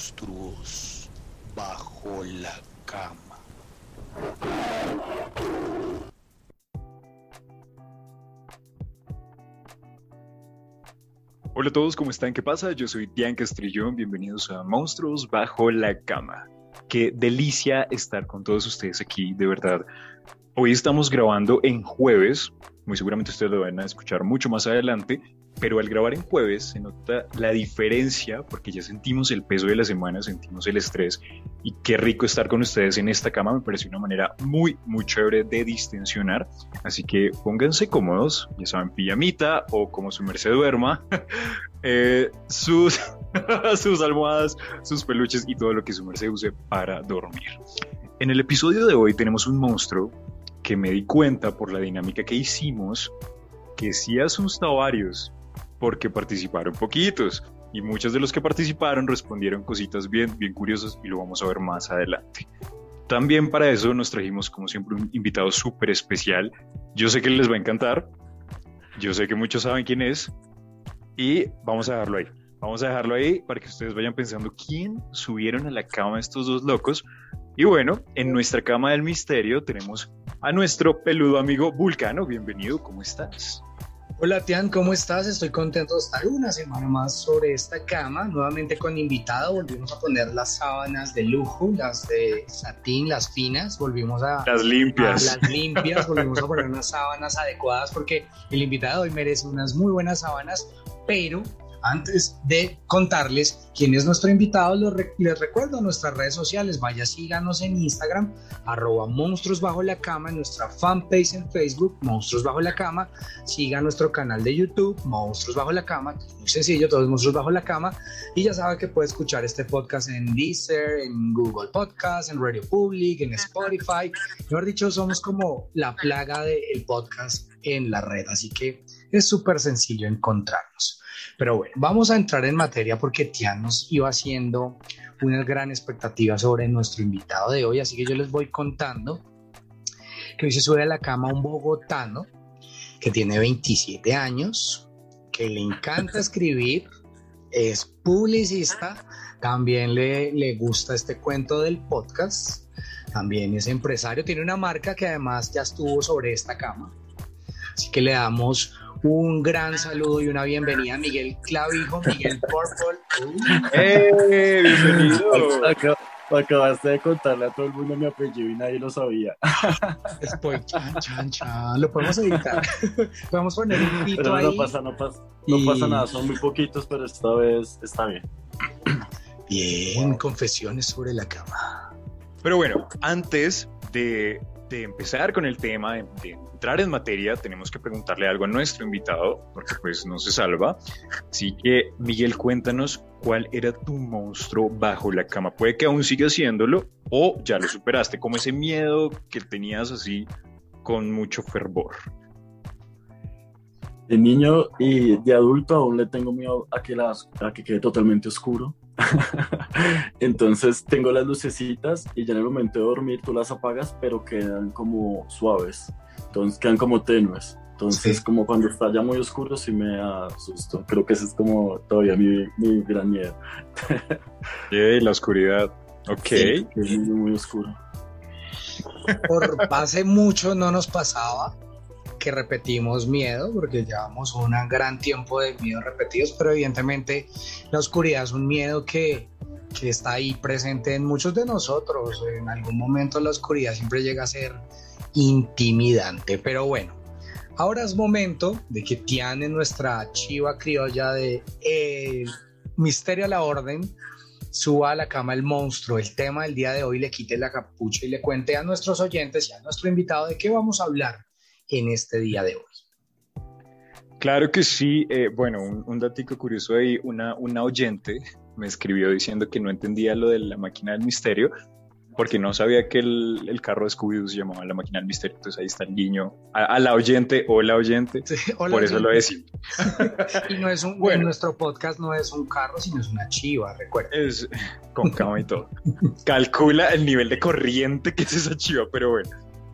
monstruos bajo la cama. Hola a todos, ¿cómo están? ¿Qué pasa? Yo soy Dian Castrillón, bienvenidos a Monstruos Bajo la Cama. Qué delicia estar con todos ustedes aquí, de verdad. Hoy estamos grabando en jueves, muy seguramente ustedes lo van a escuchar mucho más adelante, pero al grabar en jueves se nota la diferencia porque ya sentimos el peso de la semana, sentimos el estrés y qué rico estar con ustedes en esta cama, me parece una manera muy, muy chévere de distensionar, así que pónganse cómodos, ya saben, pijamita o como su merced duerma, eh, sus, sus almohadas, sus peluches y todo lo que su merced use para dormir. En el episodio de hoy tenemos un monstruo que me di cuenta por la dinámica que hicimos que sí asusta a varios, porque participaron poquitos y muchos de los que participaron respondieron cositas bien, bien curiosas y lo vamos a ver más adelante. También para eso nos trajimos como siempre un invitado súper especial. Yo sé que les va a encantar, yo sé que muchos saben quién es y vamos a dejarlo ahí. Vamos a dejarlo ahí para que ustedes vayan pensando quién subieron a la cama estos dos locos. Y bueno, en nuestra cama del misterio tenemos a nuestro peludo amigo Vulcano. Bienvenido, ¿cómo estás? Hola Tian, ¿cómo estás? Estoy contento de estar una semana más sobre esta cama, nuevamente con invitado, volvimos a poner las sábanas de lujo, las de satín, las finas, volvimos a... Las limpias. las limpias, volvimos a poner unas sábanas adecuadas porque el invitado hoy merece unas muy buenas sábanas, pero antes de contarles quién es nuestro invitado, les, recuerdo nuestras redes sociales. Vaya, síganos en Instagram, arroba monstruos bajo la cama, en nuestra fanpage en Facebook, monstruos bajo la cama. Siga nuestro canal de YouTube, monstruos bajo la cama. Muy sencillo, todos monstruos bajo la cama. Y ya sabe que puede escuchar este podcast en Deezer, en Google Podcast, en Radio Public, en Spotify. Mejor dicho, somos como la plaga del podcast en la red. Así que es súper sencillo encontrarnos. Pero bueno, vamos a entrar en materia porque Tian nos iba haciendo una gran expectativa sobre nuestro invitado de hoy, así que yo les voy contando que hoy se sube a la cama un bogotano que tiene 27 años, que le encanta escribir, es publicista, también le, le gusta este cuento del podcast, también es empresario, tiene una marca que además ya estuvo sobre esta cama. Así que le damos un gran saludo y una bienvenida a Miguel Clavijo, Miguel Purple. ¡Eh! ¡Bienvenido! Acabaste de contarle a todo el mundo mi apellido y nadie lo sabía. Después, chan, chan, chan. Lo podemos editar. podemos poner un pito pero no Pasa, no pasa, no pasa nada, son muy poquitos, pero esta vez está bien. Bien, confesiones sobre la cama. Pero bueno, antes de, de empezar con el tema, de, de entrar en materia, tenemos que preguntarle algo a nuestro invitado, porque pues no se salva. Así que, Miguel, cuéntanos cuál era tu monstruo bajo la cama. Puede que aún siga haciéndolo o ya lo superaste, como ese miedo que tenías así con mucho fervor. De niño y de adulto aún le tengo miedo a que, las, a que quede totalmente oscuro. Entonces tengo las lucecitas y ya en el momento de dormir tú las apagas, pero quedan como suaves entonces quedan como tenues. Entonces, como cuando está ya muy oscuro, sí me asusto. Creo que ese es como todavía mi, mi gran miedo. y la oscuridad. Ok. Sí, es muy, muy oscuro. Por hace mucho no nos pasaba que repetimos miedo, porque llevamos un gran tiempo de miedo repetidos, pero evidentemente la oscuridad es un miedo que, que está ahí presente en muchos de nosotros. En algún momento la oscuridad siempre llega a ser intimidante. Pero bueno, ahora es momento de que Tiane, nuestra chiva criolla de eh, Misterio a la Orden, suba a la cama el monstruo, el tema del día de hoy, le quite la capucha y le cuente a nuestros oyentes y a nuestro invitado de qué vamos a hablar en este día de hoy. Claro que sí. Eh, bueno, un, un datico curioso ahí, una, una oyente me escribió diciendo que no entendía lo de la máquina del misterio, porque no sabía que el, el carro de Scooby-Doo se llamaba la máquina del misterio. Entonces ahí está el guiño a, la oyente o la oyente. por eso lo decimos. y no es un, bueno, nuestro podcast no es un carro, sino es una chiva, recuerda. Es con cama y todo. Calcula el nivel de corriente que es esa chiva, pero bueno.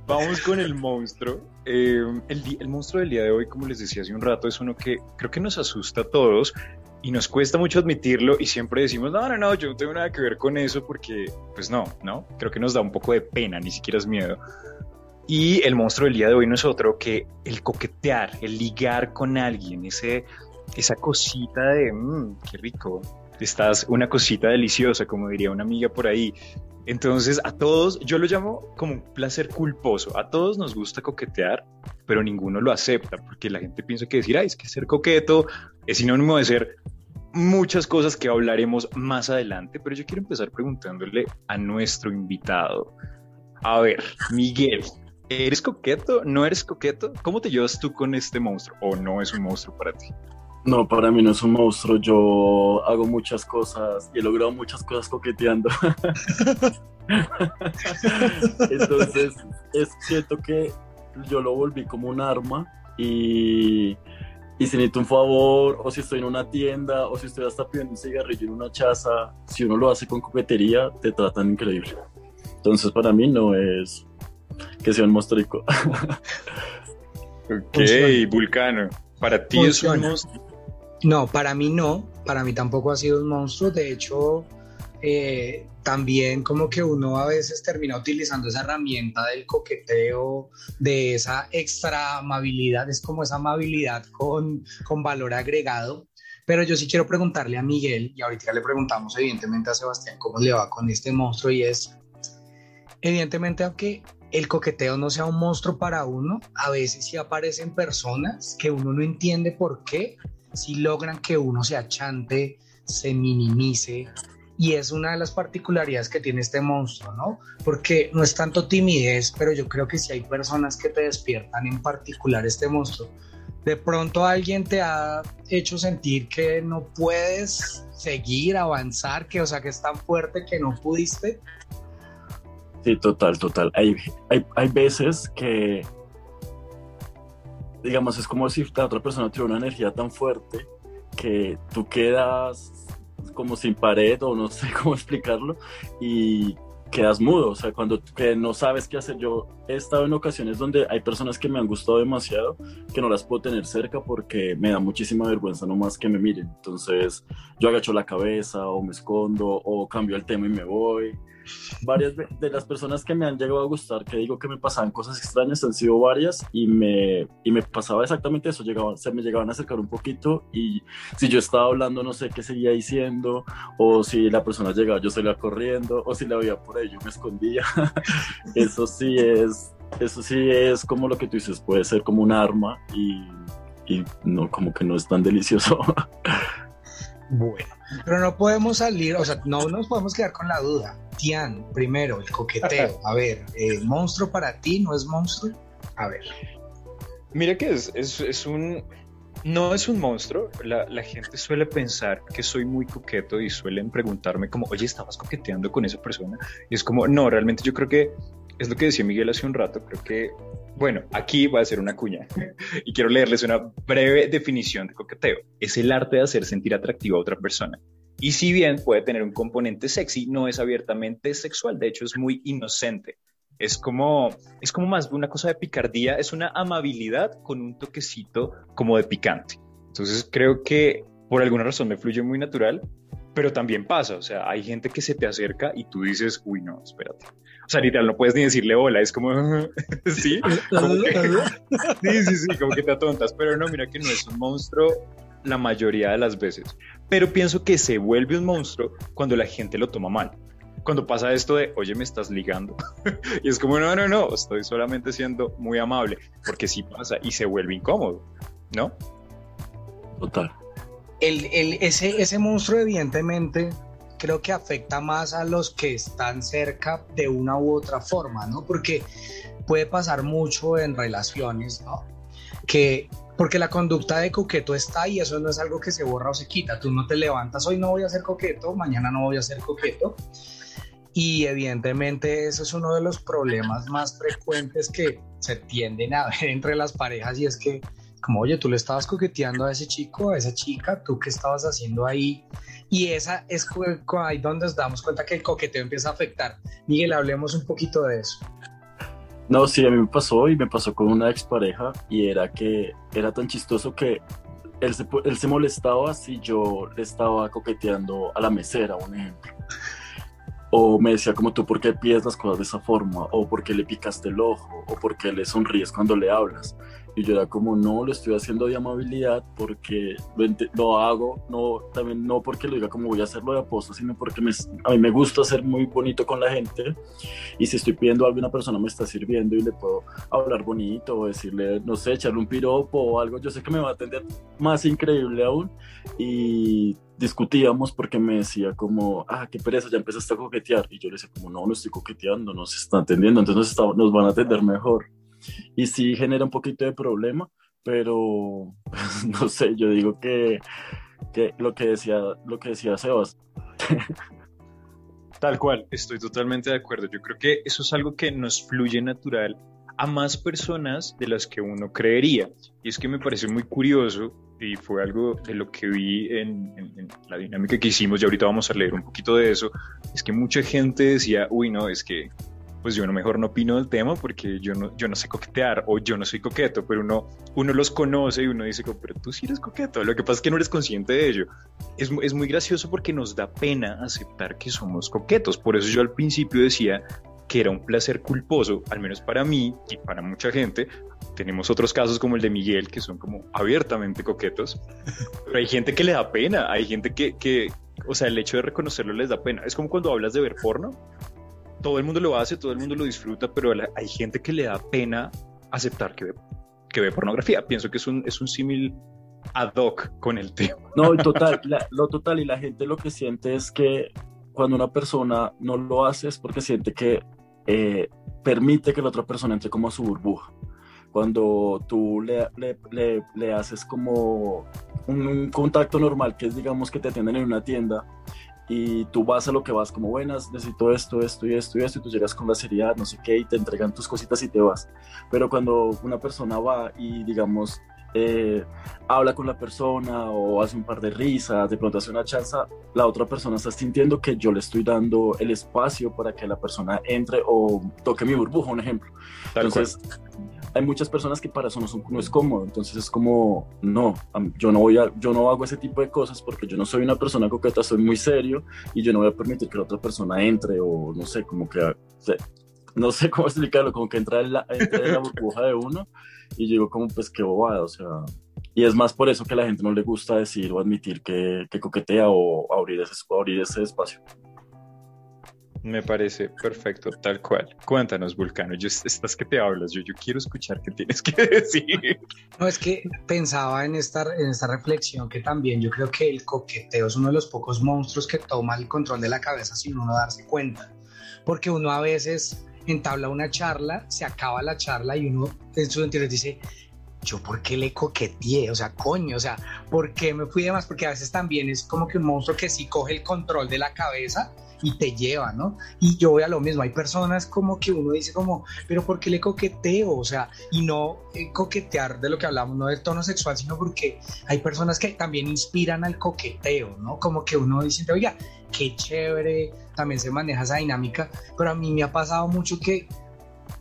Vamos con el monstruo. Eh, el, el, monstruo del día de hoy, como les decía hace un rato, es uno que creo que nos asusta a todos, y nos cuesta mucho admitirlo y siempre decimos, no, no, no, yo no tengo nada que ver con eso porque, pues no, ¿no? Creo que nos da un poco de pena, ni siquiera es miedo. Y el monstruo del día de hoy no es otro que el coquetear, el ligar con alguien, ese, esa cosita de, mmm, qué rico, estás una cosita deliciosa, como diría una amiga por ahí. Entonces, a todos, yo lo llamo como un placer culposo. A todos nos gusta coquetear, pero ninguno lo acepta, porque la gente piensa que decir, ay, es que ser coqueto es sinónimo de ser muchas cosas que hablaremos más adelante, pero yo quiero empezar preguntándole a nuestro invitado. A ver, Miguel, ¿eres coqueto? ¿No eres coqueto? ¿Cómo te llevas tú con este monstruo? ¿O no es un monstruo para ti? No, para mí no es un monstruo. Yo hago muchas cosas y he logrado muchas cosas coqueteando. Entonces, es cierto que yo lo volví como un arma y, y si necesito un favor o si estoy en una tienda o si estoy hasta pidiendo un cigarrillo en una chaza, si uno lo hace con coquetería, te tratan increíble. Entonces, para mí no es que sea un monstruo. ok, Vulcano. Para ti es un monstruo. No, para mí no, para mí tampoco ha sido un monstruo, de hecho, eh, también como que uno a veces termina utilizando esa herramienta del coqueteo, de esa extra amabilidad, es como esa amabilidad con, con valor agregado. Pero yo sí quiero preguntarle a Miguel, y ahorita le preguntamos evidentemente a Sebastián cómo le va con este monstruo, y es, evidentemente, aunque el coqueteo no sea un monstruo para uno, a veces sí aparecen personas que uno no entiende por qué, si logran que uno se achante, se minimice. Y es una de las particularidades que tiene este monstruo, ¿no? Porque no es tanto timidez, pero yo creo que si hay personas que te despiertan en particular este monstruo. De pronto alguien te ha hecho sentir que no puedes seguir, avanzar, que o sea que es tan fuerte que no pudiste. Sí, total, total. Hay, hay, hay veces que digamos, es como si la otra persona tiene una energía tan fuerte que tú quedas como sin pared o no sé cómo explicarlo y quedas mudo, o sea, cuando no sabes qué hacer. Yo he estado en ocasiones donde hay personas que me han gustado demasiado, que no las puedo tener cerca porque me da muchísima vergüenza nomás que me miren. Entonces yo agacho la cabeza o me escondo o cambio el tema y me voy varias de las personas que me han llegado a gustar, que digo que me pasaban cosas extrañas, han sido varias y me, y me pasaba exactamente eso, llegaban, se me llegaban a acercar un poquito y si yo estaba hablando no sé qué seguía diciendo o si la persona llegaba yo salía corriendo o si la veía por ahí yo me escondía. eso sí es, eso sí es como lo que tú dices, puede ser como un arma y, y no, como que no es tan delicioso. Bueno, pero no podemos salir, o sea, no nos podemos quedar con la duda. Tian, primero, el coqueteo. A ver, ¿el ¿monstruo para ti no es monstruo? A ver. Mira que es, es, un... No es un monstruo, la, la, gente suele pensar que soy muy coqueto y suelen preguntarme como, oye, ¿estabas coqueteando con esa persona? Y es como, no, realmente yo creo que es lo que decía Miguel hace un rato, creo que, bueno, aquí va a ser una cuña y quiero leerles una breve definición de coqueteo. Es el arte de hacer sentir atractivo a otra persona. Y si bien puede tener un componente sexy, no es abiertamente sexual, de hecho es muy inocente. Es como, es como más una cosa de picardía, es una amabilidad con un toquecito como de picante. Entonces creo que por alguna razón me fluye muy natural, pero también pasa, o sea, hay gente que se te acerca y tú dices, uy, no, espérate. O sea, literal, no puedes ni decirle hola, es como, sí, sí, sí, sí, como que te atontas, pero no, mira que no es un monstruo la mayoría de las veces. Pero pienso que se vuelve un monstruo cuando la gente lo toma mal. Cuando pasa esto de, oye, me estás ligando. y es como, no, no, no, estoy solamente siendo muy amable, porque sí pasa y se vuelve incómodo, ¿no? Total. El, el, ese, ese monstruo, evidentemente, creo que afecta más a los que están cerca de una u otra forma, ¿no? Porque puede pasar mucho en relaciones, ¿no? Que porque la conducta de coqueto está y eso no es algo que se borra o se quita. Tú no te levantas, hoy no voy a ser coqueto, mañana no voy a ser coqueto. Y evidentemente eso es uno de los problemas más frecuentes que se tienden a ver entre las parejas y es que, como, oye, tú le estabas coqueteando a ese chico, a esa chica, tú qué estabas haciendo ahí. Y esa es ahí donde nos damos cuenta que el coqueteo empieza a afectar. Miguel, hablemos un poquito de eso. No, sí, a mí me pasó y me pasó con una expareja y era que era tan chistoso que él se, él se molestaba si yo le estaba coqueteando a la mesera, un ejemplo. O me decía como tú, ¿por qué pides las cosas de esa forma? O ¿por qué le picaste el ojo? O ¿por qué le sonríes cuando le hablas? Y yo era como, no, lo estoy haciendo de amabilidad porque lo, hago, no, también no porque lo diga como voy a hacerlo de aposta, sino porque me, a mí me gusta ser muy bonito con la gente. Y si estoy pidiendo algo, una persona me está sirviendo y le puedo hablar bonito o decirle, no sé, echarle un piropo o algo, yo sé que me va a atender más increíble aún. Y discutíamos porque me decía como, ah, qué pereza, ya empezaste a coquetear. Y yo le decía como, no, no estoy coqueteando, no se está atendiendo, entonces nos, nos van a atender mejor y sí genera un poquito de problema, pero no sé, yo digo que, que lo que decía, lo que decía Sebas. Tal cual, estoy totalmente de acuerdo. Yo creo que eso es algo que nos fluye natural a más personas de las que uno creería. Y es que me parece muy curioso y fue algo de lo que vi en, en, la dinámica que hicimos y ahorita vamos a leer un poquito de eso. Es que mucha gente decía, uy, no, es que pues yo no mejor no opino del tema porque yo no, yo no sé coquetear o yo no soy coqueto, pero uno, uno los conoce y uno dice, pero tú sí eres coqueto, lo que pasa es que no eres consciente de ello. Es, es muy gracioso porque nos da pena aceptar que somos coquetos, por eso yo al principio decía que era un placer culposo, al menos para mí y para mucha gente. Tenemos otros casos como el de Miguel, que son como abiertamente coquetos, pero hay gente que le da pena, hay gente que, que, o sea, el hecho de reconocerlo les da pena. Es como cuando hablas de ver porno, todo el mundo lo hace, todo el mundo lo disfruta, pero hay gente que le da pena aceptar que ve, que ve pornografía. Pienso que es un, es un símil ad hoc con el tema. No, total, lo total y la gente lo que siente es que cuando una persona no lo hace es porque siente que eh, permite que la otra persona entre como a su burbuja. Cuando tú le, le, le, haces como un, un, contacto normal, que es digamos que te atienden en una tienda, y tú vas a lo que vas como buenas, necesito esto, esto y esto y esto, y tú llegas con la seriedad, no sé qué, y te entregan tus cositas y te vas. Pero cuando una persona va y, digamos, eh, habla con la persona o hace un par de risas, de pronto hace una chanza, la otra persona está sintiendo que yo le estoy dando el espacio para que la persona entre o toque mi burbuja, un ejemplo. Entonces, hay muchas personas que para eso no, son, no, es cómodo, entonces es como, no, yo no, voy a, yo no hago ese tipo de cosas porque yo no soy una persona coqueta, soy muy serio y yo no voy a permitir que la otra persona entre o no sé, como que, no sé cómo explicarlo, como que entra en la, entra en la burbuja de uno y digo como pues qué bobada, o sea, y es más por eso que a la gente no le gusta decir o admitir que, que coquetea o abrir ese, abrir ese espacio. Me parece perfecto, tal cual. Cuéntanos, Vulcano, yo, estás que te hablas, yo, yo quiero escuchar qué tienes que decir. No, es que pensaba en esta, en esta reflexión que también yo creo que el coqueteo es uno de los pocos monstruos que toma el control de la cabeza sin uno darse cuenta. Porque uno a veces entabla una charla, se acaba la charla y uno en su interior dice, yo por qué le coqueteé, o sea, coño, o sea, ¿por qué me fui de más? Porque a veces también es como que un monstruo que sí coge el control de la cabeza y te lleva, ¿no? Y yo voy a lo mismo, hay personas como que uno dice como, pero ¿por qué le coqueteo? O sea, y no eh, coquetear de lo que hablamos, no del tono sexual, sino porque hay personas que también inspiran al coqueteo, ¿no? Como que uno dice, oiga, qué chévere, también se maneja esa dinámica, pero a mí me ha pasado mucho que,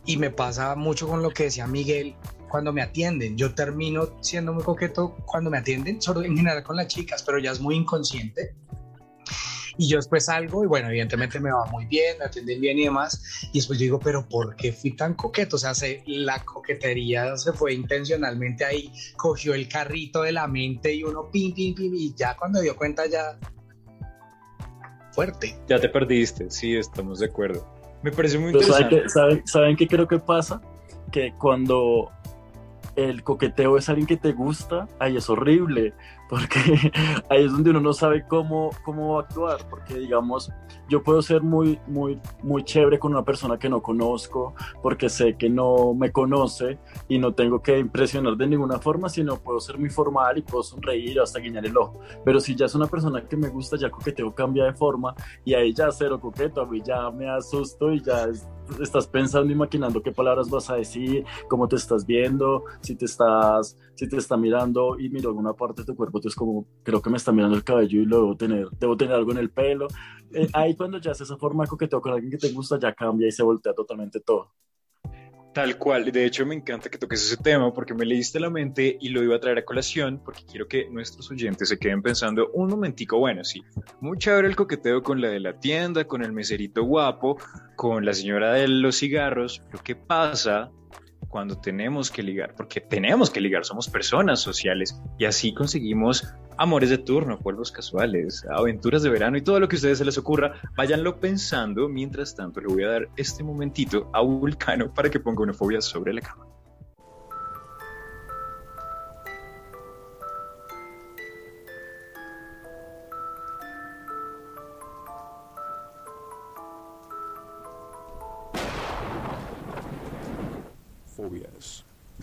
y me pasa mucho con lo que decía Miguel, cuando me atienden. Yo termino siendo muy coqueto cuando me atienden, solo en general con las chicas, pero ya es muy inconsciente y yo después salgo y bueno, evidentemente me va muy bien, me atienden bien y demás, y después yo digo, pero ¿por qué fui tan coqueto? O sea, se, la coquetería se fue intencionalmente ahí, cogió el carrito de la mente y uno pim, pim, pim, y ya cuando dio cuenta ya fuerte. Ya te perdiste, sí, estamos de acuerdo. Me parece muy interesante. ¿saben, ¿Saben qué creo que pasa? Que cuando el coqueteo es alguien que te gusta, ahí es horrible, porque ahí es donde uno no sabe cómo, cómo actuar, porque digamos, yo puedo ser muy, muy, muy chévere con una persona que no conozco, porque sé que no me conoce y no tengo que impresionar de ninguna forma, sino puedo ser muy formal y puedo sonreír hasta guiñar el ojo. Pero si ya es una persona que me gusta, ya coqueteo cambia de forma y ahí ya cero coqueto, a mí ya me asusto y ya estás pensando y maquinando qué palabras vas a decir, cómo te estás viendo, si te estás, si te está mirando y miro alguna parte de tu cuerpo entonces como, creo que me está mirando el cabello y lo debo tener, debo tener algo en el pelo. Eh, ahí cuando ya haces esa forma de coqueteo con alguien que te gusta, ya cambia y se voltea totalmente todo. Tal cual, de hecho me encanta que toques ese tema porque me leíste la mente y lo iba a traer a colación porque quiero que nuestros oyentes se queden pensando un momentico, bueno, sí, muy chévere el coqueteo con la de la tienda, con el meserito guapo, con la señora de los cigarros, pero ¿qué pasa cuando tenemos que ligar, porque tenemos que ligar, somos personas sociales y así conseguimos amores de turno, polvos casuales, aventuras de verano y todo lo que a ustedes se les ocurra, váyanlo pensando. Mientras tanto, le voy a dar este momentito a Vulcano para que ponga una fobia sobre la cama.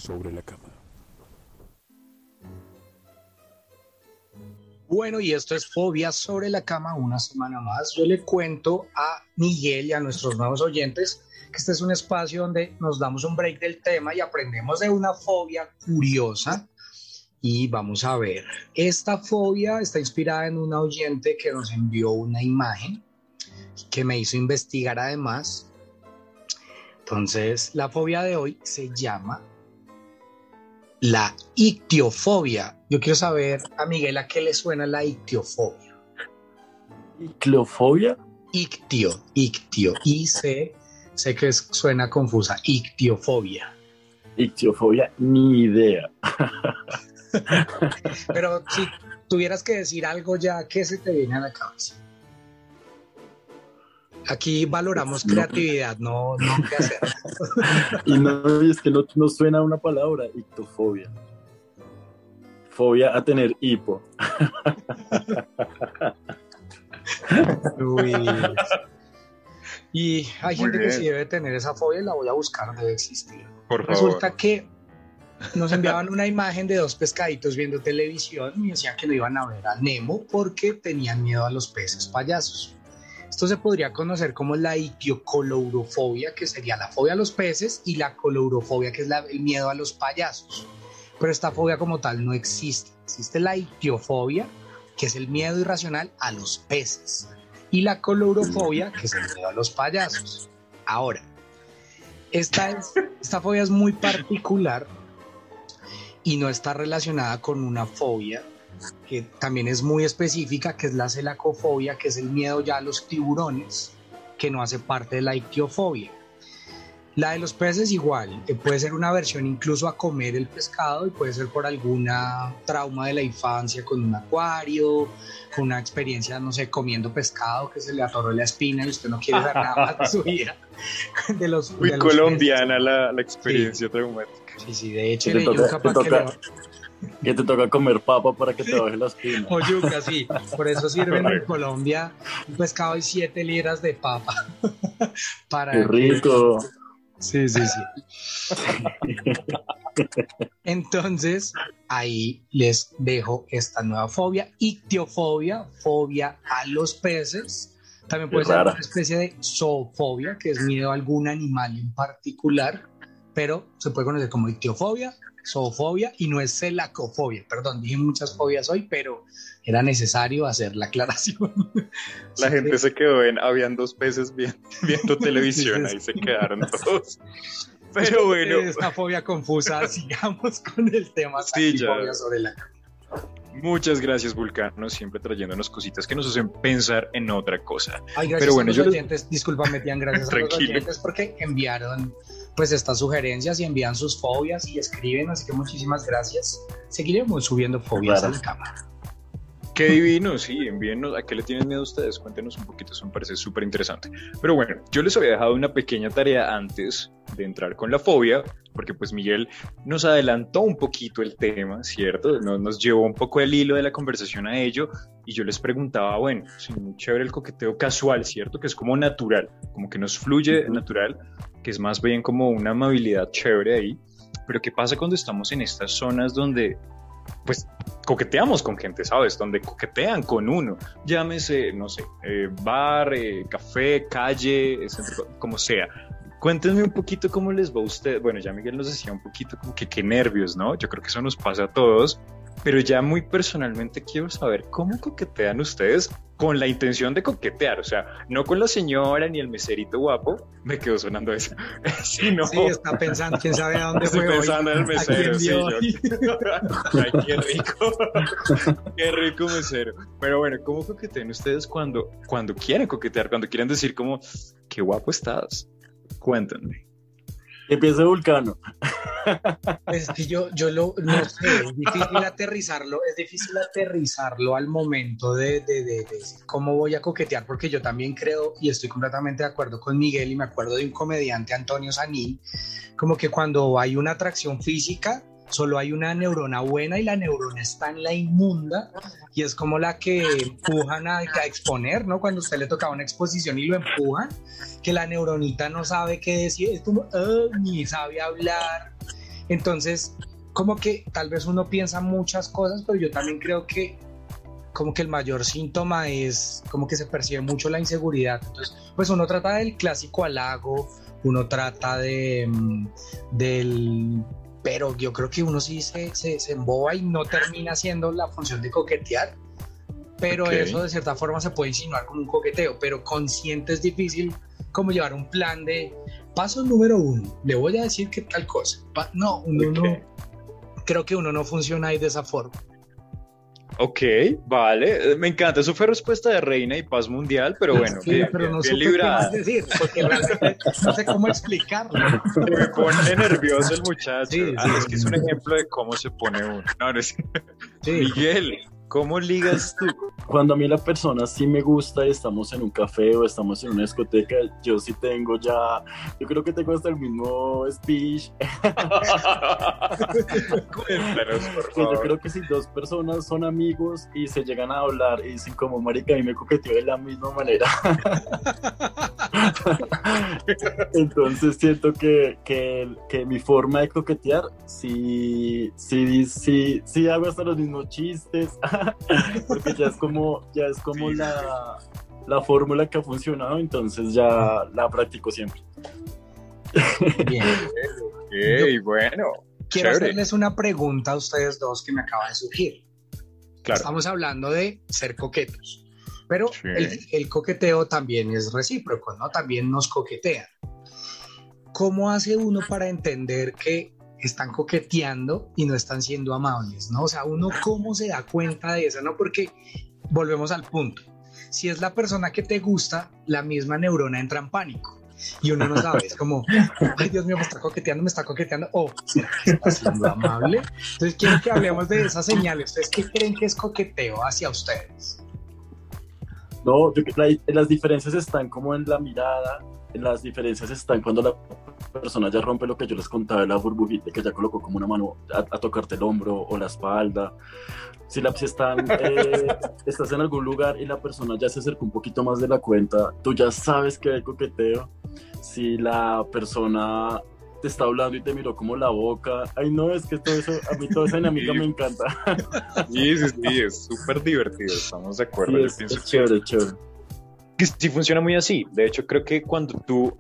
Sobre la cama. Bueno, y esto es Fobias sobre la cama una semana más. Yo le cuento a Miguel y a nuestros nuevos oyentes que este es un espacio donde nos damos un break del tema y aprendemos de una fobia curiosa. Y vamos a ver, esta fobia está inspirada en una oyente que nos envió una imagen que me hizo investigar además entonces, la fobia de hoy se llama la ictiofobia. Yo quiero saber a Miguel a qué le suena la ictiofobia. ¿Ictiofobia? Ictio, ictio. Y sé, sé que suena confusa. Ictiofobia. Ictiofobia, ni idea. Pero si tuvieras que decir algo ya, ¿qué se te viene a la cabeza? Aquí valoramos creatividad, no, no qué hacer. y no, es que no, no suena una palabra, ictofobia. Fobia a tener hipo. Uy. Y hay gente que sí debe tener esa fobia y la voy a buscar, debe existir. Por Resulta que nos enviaban una imagen de dos pescaditos viendo televisión y decían que no iban a ver a Nemo porque tenían miedo a los peces payasos. Esto se podría conocer como la ictiocolourofobia, que sería la fobia a los peces, y la colourofobia, que es el miedo a los payasos. Pero esta fobia como tal no existe. Existe la ictiofobia, que es el miedo irracional a los peces, y la colourofobia, que es el miedo a los payasos. Ahora, esta, es, esta fobia es muy particular y no está relacionada con una fobia que también es muy específica, que es la celacofobia, que es el miedo ya a los tiburones, que no hace parte de la ictiofobia. La de los peces igual, que puede ser una versión incluso a comer el pescado y puede ser por alguna trauma de la infancia con un acuario, con una experiencia, no sé, comiendo pescado que se le atoró la espina y usted no quiere ver nada más de su vida. De los, Muy colombiana la, la, experiencia traumática. Sí, sí, de hecho, le capaz que que te toca comer papa para que te baje la espina. O yuca, sí. Por eso sirven en Colombia un pescado y siete libras de papa. para Qué rico. Sí, sí, sí. Entonces, ahí les dejo esta nueva fobia, ictiofobia, fobia a los peces. También puede ser una especie de zoofobia, que es miedo a algún animal en particular, pero se puede conocer como ictiofobia zoofobia y no es celacofobia. Perdón, dije muchas fobias hoy, pero era necesario hacer la aclaración. La gente se quedó en, habían dos peces viendo, televisión, ahí se quedaron todos. Pero bueno. Esta fobia confusa, sigamos con el tema sí, sobre la Muchas gracias, Vulcano, siempre trayéndonos cositas que nos hacen pensar en otra cosa. Ay, gracias Pero bueno, a los yo... oyentes, disculpa, metían gracias a los oyentes porque enviaron pues estas sugerencias y envían sus fobias y escriben, así que muchísimas gracias. Seguiremos subiendo fobias a la cámara. Qué divino, sí, envíenos a qué le tienen miedo ustedes, cuéntenos un poquito, eso me parece súper interesante. Pero bueno, yo les había dejado una pequeña tarea antes de entrar con la fobia, porque pues Miguel nos adelantó un poquito el tema, ¿cierto? Nos, nos llevó un poco el hilo de la conversación a ello, y yo les preguntaba, bueno, sí, muy chévere el coqueteo casual, ¿cierto? Que es como natural, como que nos fluye natural, que es más bien como una amabilidad chévere ahí, pero ¿qué pasa cuando estamos en estas zonas donde pues coqueteamos con gente, ¿sabes? Donde coquetean con uno, llámese, no sé, eh, bar, eh, café, calle, como sea. Cuéntenme un poquito cómo les va a usted. Bueno, ya Miguel nos decía un poquito como que qué nervios, ¿no? Yo creo que eso nos pasa a todos. Pero ya muy personalmente quiero saber cómo coquetean ustedes con la intención de coquetear, o sea, no con la señora ni el meserito guapo, me quedó sonando eso, sino... Sí, está pensando, quién sabe a dónde fue hoy, pensando en el mesero, sí, yo- hoy. Ay, qué rico, qué rico mesero. Pero bueno, ¿cómo coquetean ustedes cuando, cuando quieren coquetear, cuando quieren decir como, qué guapo estás? Cuéntenme. Empieza Vulcano. Es que yo, lo, sé, es difícil aterrizarlo, es difícil aterrizarlo al momento de- de decir cómo voy a coquetear, porque yo también creo y estoy completamente de acuerdo con Miguel y me acuerdo de un comediante, Antonio Sanín, como que cuando hay una atracción física, solo hay una neurona buena y la neurona está en la inmunda y es como la que empujan a, exponer, ¿no? Cuando usted le tocaba una exposición y lo empujan, que la neuronita no sabe qué decir, es como, "Ah", ni sabe hablar. Entonces, como que tal vez uno piensa muchas cosas, pero yo también creo que como que el mayor síntoma es como que se percibe mucho la inseguridad. Entonces, pues uno trata del clásico halago, uno trata de mm, del pero yo creo que uno sí se, se, se emboba y no termina haciendo la función de coquetear. Pero Ok. eso de cierta forma se puede insinuar como un coqueteo, pero consciente es difícil como llevar un plan de paso número uno, le voy a decir que tal cosa. No, uno Ok. no, creo que uno no funciona ahí de esa forma. Ok, vale, eh, me encanta. Eso fue respuesta de reina y paz mundial, pero bueno, Sí, bien, pero no bien supe qué librada. más decir, porque no sé cómo explicarlo. Me pone nervioso el muchacho. Sí, Ah, es que es un ejemplo de cómo se pone uno. No, no es-. Miguel, ¿cómo ligas tú? Cuando a mí la persona sí me gusta y estamos en un café o estamos en una discoteca, yo sí tengo ya, yo creo que tengo hasta el mismo speech. Cuéntanos, por Que yo favor. creo que si dos personas son amigos y se llegan a hablar y dicen como marica y me coqueteó de la misma manera. Entonces siento que, que, que mi forma de coquetear, sí, sí, sí, sí hago hasta los mismos chistes, porque ya es como, ya es como Sí. la, la fórmula que ha funcionado, entonces ya la practico siempre. Bien. Bueno. Quiero Chévere. hacerles una pregunta a ustedes dos que me acaba de surgir. Claro. Estamos hablando de ser coquetos, pero Sí. el, el coqueteo también es recíproco, ¿no? También nos coquetean. ¿Cómo hace uno para entender que están coqueteando y no están siendo amables, ¿no? O sea, uno cómo se da cuenta de eso, ¿no? Porque volvemos al punto. Si es la persona que te gusta, la misma neurona entra en pánico. Y uno no sabe, es como, ay Dios mío, me está coqueteando, me está coqueteando, o ¿será que está siendo amable? Entonces quiero que hablemos de esas señales. ¿Ustedes qué creen que es coqueteo hacia ustedes? No, yo, la- las diferencias están como en la mirada, las diferencias están cuando la persona ya rompe lo que yo les contaba de la burbujita, que ya colocó como una mano a, a tocarte el hombro o la espalda. Si, la, si están, eh, estás en algún lugar y la persona ya se acerca un poquito más de la cuenta, tú ya sabes que hay coqueteo. Si la persona te está hablando y te miró como la boca, ay no, es que todo eso, a mí toda esa dinámica me encanta. Sí, sí, sí, es súper divertido, estamos de acuerdo. Sí, Yo es, pienso es chévere, chévere. Que sí funciona muy así. De hecho, creo que cuando tú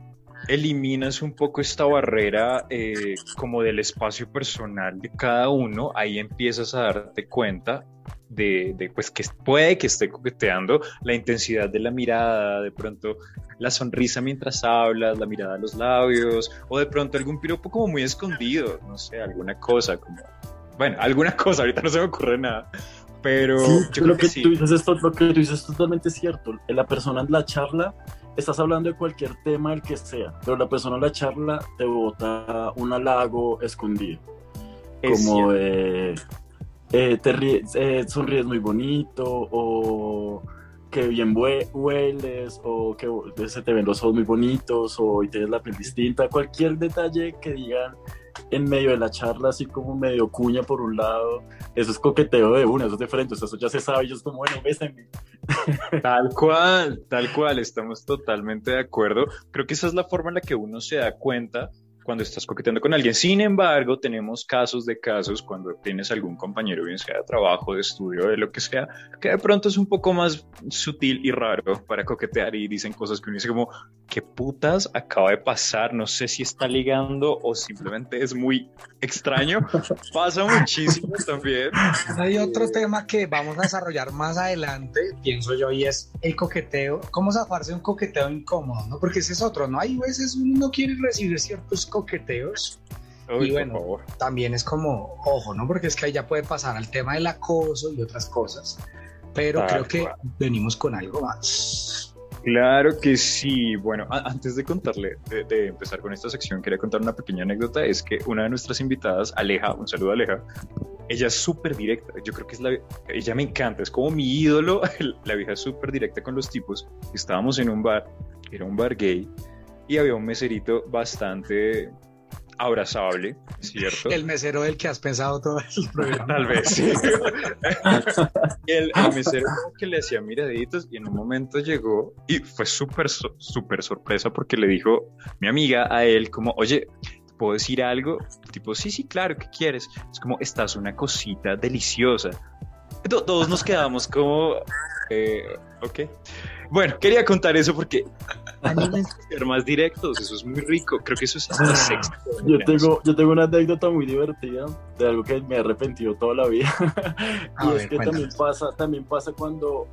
eliminas un poco esta barrera eh, como del espacio personal de cada uno, ahí empiezas a darte cuenta de, de, pues que puede que esté coqueteando la intensidad de la mirada, de pronto la sonrisa mientras hablas, la mirada a los labios, o de pronto algún piropo como muy escondido, no sé, alguna cosa como, bueno, alguna cosa, ahorita no se me ocurre nada, pero Sí, yo lo creo que que sí. tú dices es, to- lo que tú dices es totalmente cierto. La persona en la charla, estás hablando de cualquier tema, el que sea, pero la persona en la charla te bota un halago escondido. Es como de, eh, te ríes, eh, sonríes muy bonito, o que bien hue- hueles, o que se te ven los ojos muy bonitos, o hoy tienes la piel distinta, cualquier detalle que digan en medio de la charla, así como medio cuña por un lado, eso es coqueteo de una, eso es diferente, o sea, eso ya se sabe, yo es como, bueno, bésenme. Tal cual, tal cual, estamos totalmente de acuerdo. Creo que esa es la forma en la que uno se da cuenta cuando estás coqueteando con alguien. Sin embargo, tenemos casos de casos cuando tienes algún compañero, bien sea de trabajo, de estudio, de lo que sea, que de pronto es un poco más sutil y raro para coquetear y dicen cosas que uno dice como, ¿qué putas acaba de pasar? No sé si está ligando o simplemente es muy extraño. Pasa muchísimo también. Hay otro tema que vamos a desarrollar más adelante, pienso yo, y es el coqueteo. ¿Cómo zafarse un coqueteo incómodo? ¿no? Porque ese es otro, ¿no? Hay veces uno quiere recibir ciertos coqueteos. Uy, y bueno, también es como, ojo, ¿no? Porque es que ahí ya puede pasar al tema del acoso y otras cosas. Pero creo que venimos con algo más. Claro que sí. Bueno, antes de contarle, de, de empezar con esta sección, quería contar una pequeña anécdota. Es que una de nuestras invitadas, Aleja, un saludo a Aleja, ella es súper directa. Yo creo que es la, ella me encanta, es como mi ídolo. La vieja es súper directa con los tipos. Estábamos en un bar, era un bar gay, y había un meserito bastante abrazable, ¿cierto? El mesero del que has pensado todo el programa. Tal vez, sí. El, el mesero que le hacía miraditos y en un momento llegó y fue súper, súper sorpresa porque le dijo mi amiga a él como, oye, ¿te ¿puedo decir algo? Tipo, sí, sí, claro, ¿qué quieres? Es como, estás una cosita deliciosa. To- Todos nos quedamos como, eh, ok. Bueno, quería contar eso porque anímense a ser más directos, eso es muy rico, creo que eso es hasta sexy. Yo tengo, yo tengo una anécdota muy divertida de algo que me he arrepentido toda la vida. A y ver, es que también pasa, también pasa cuando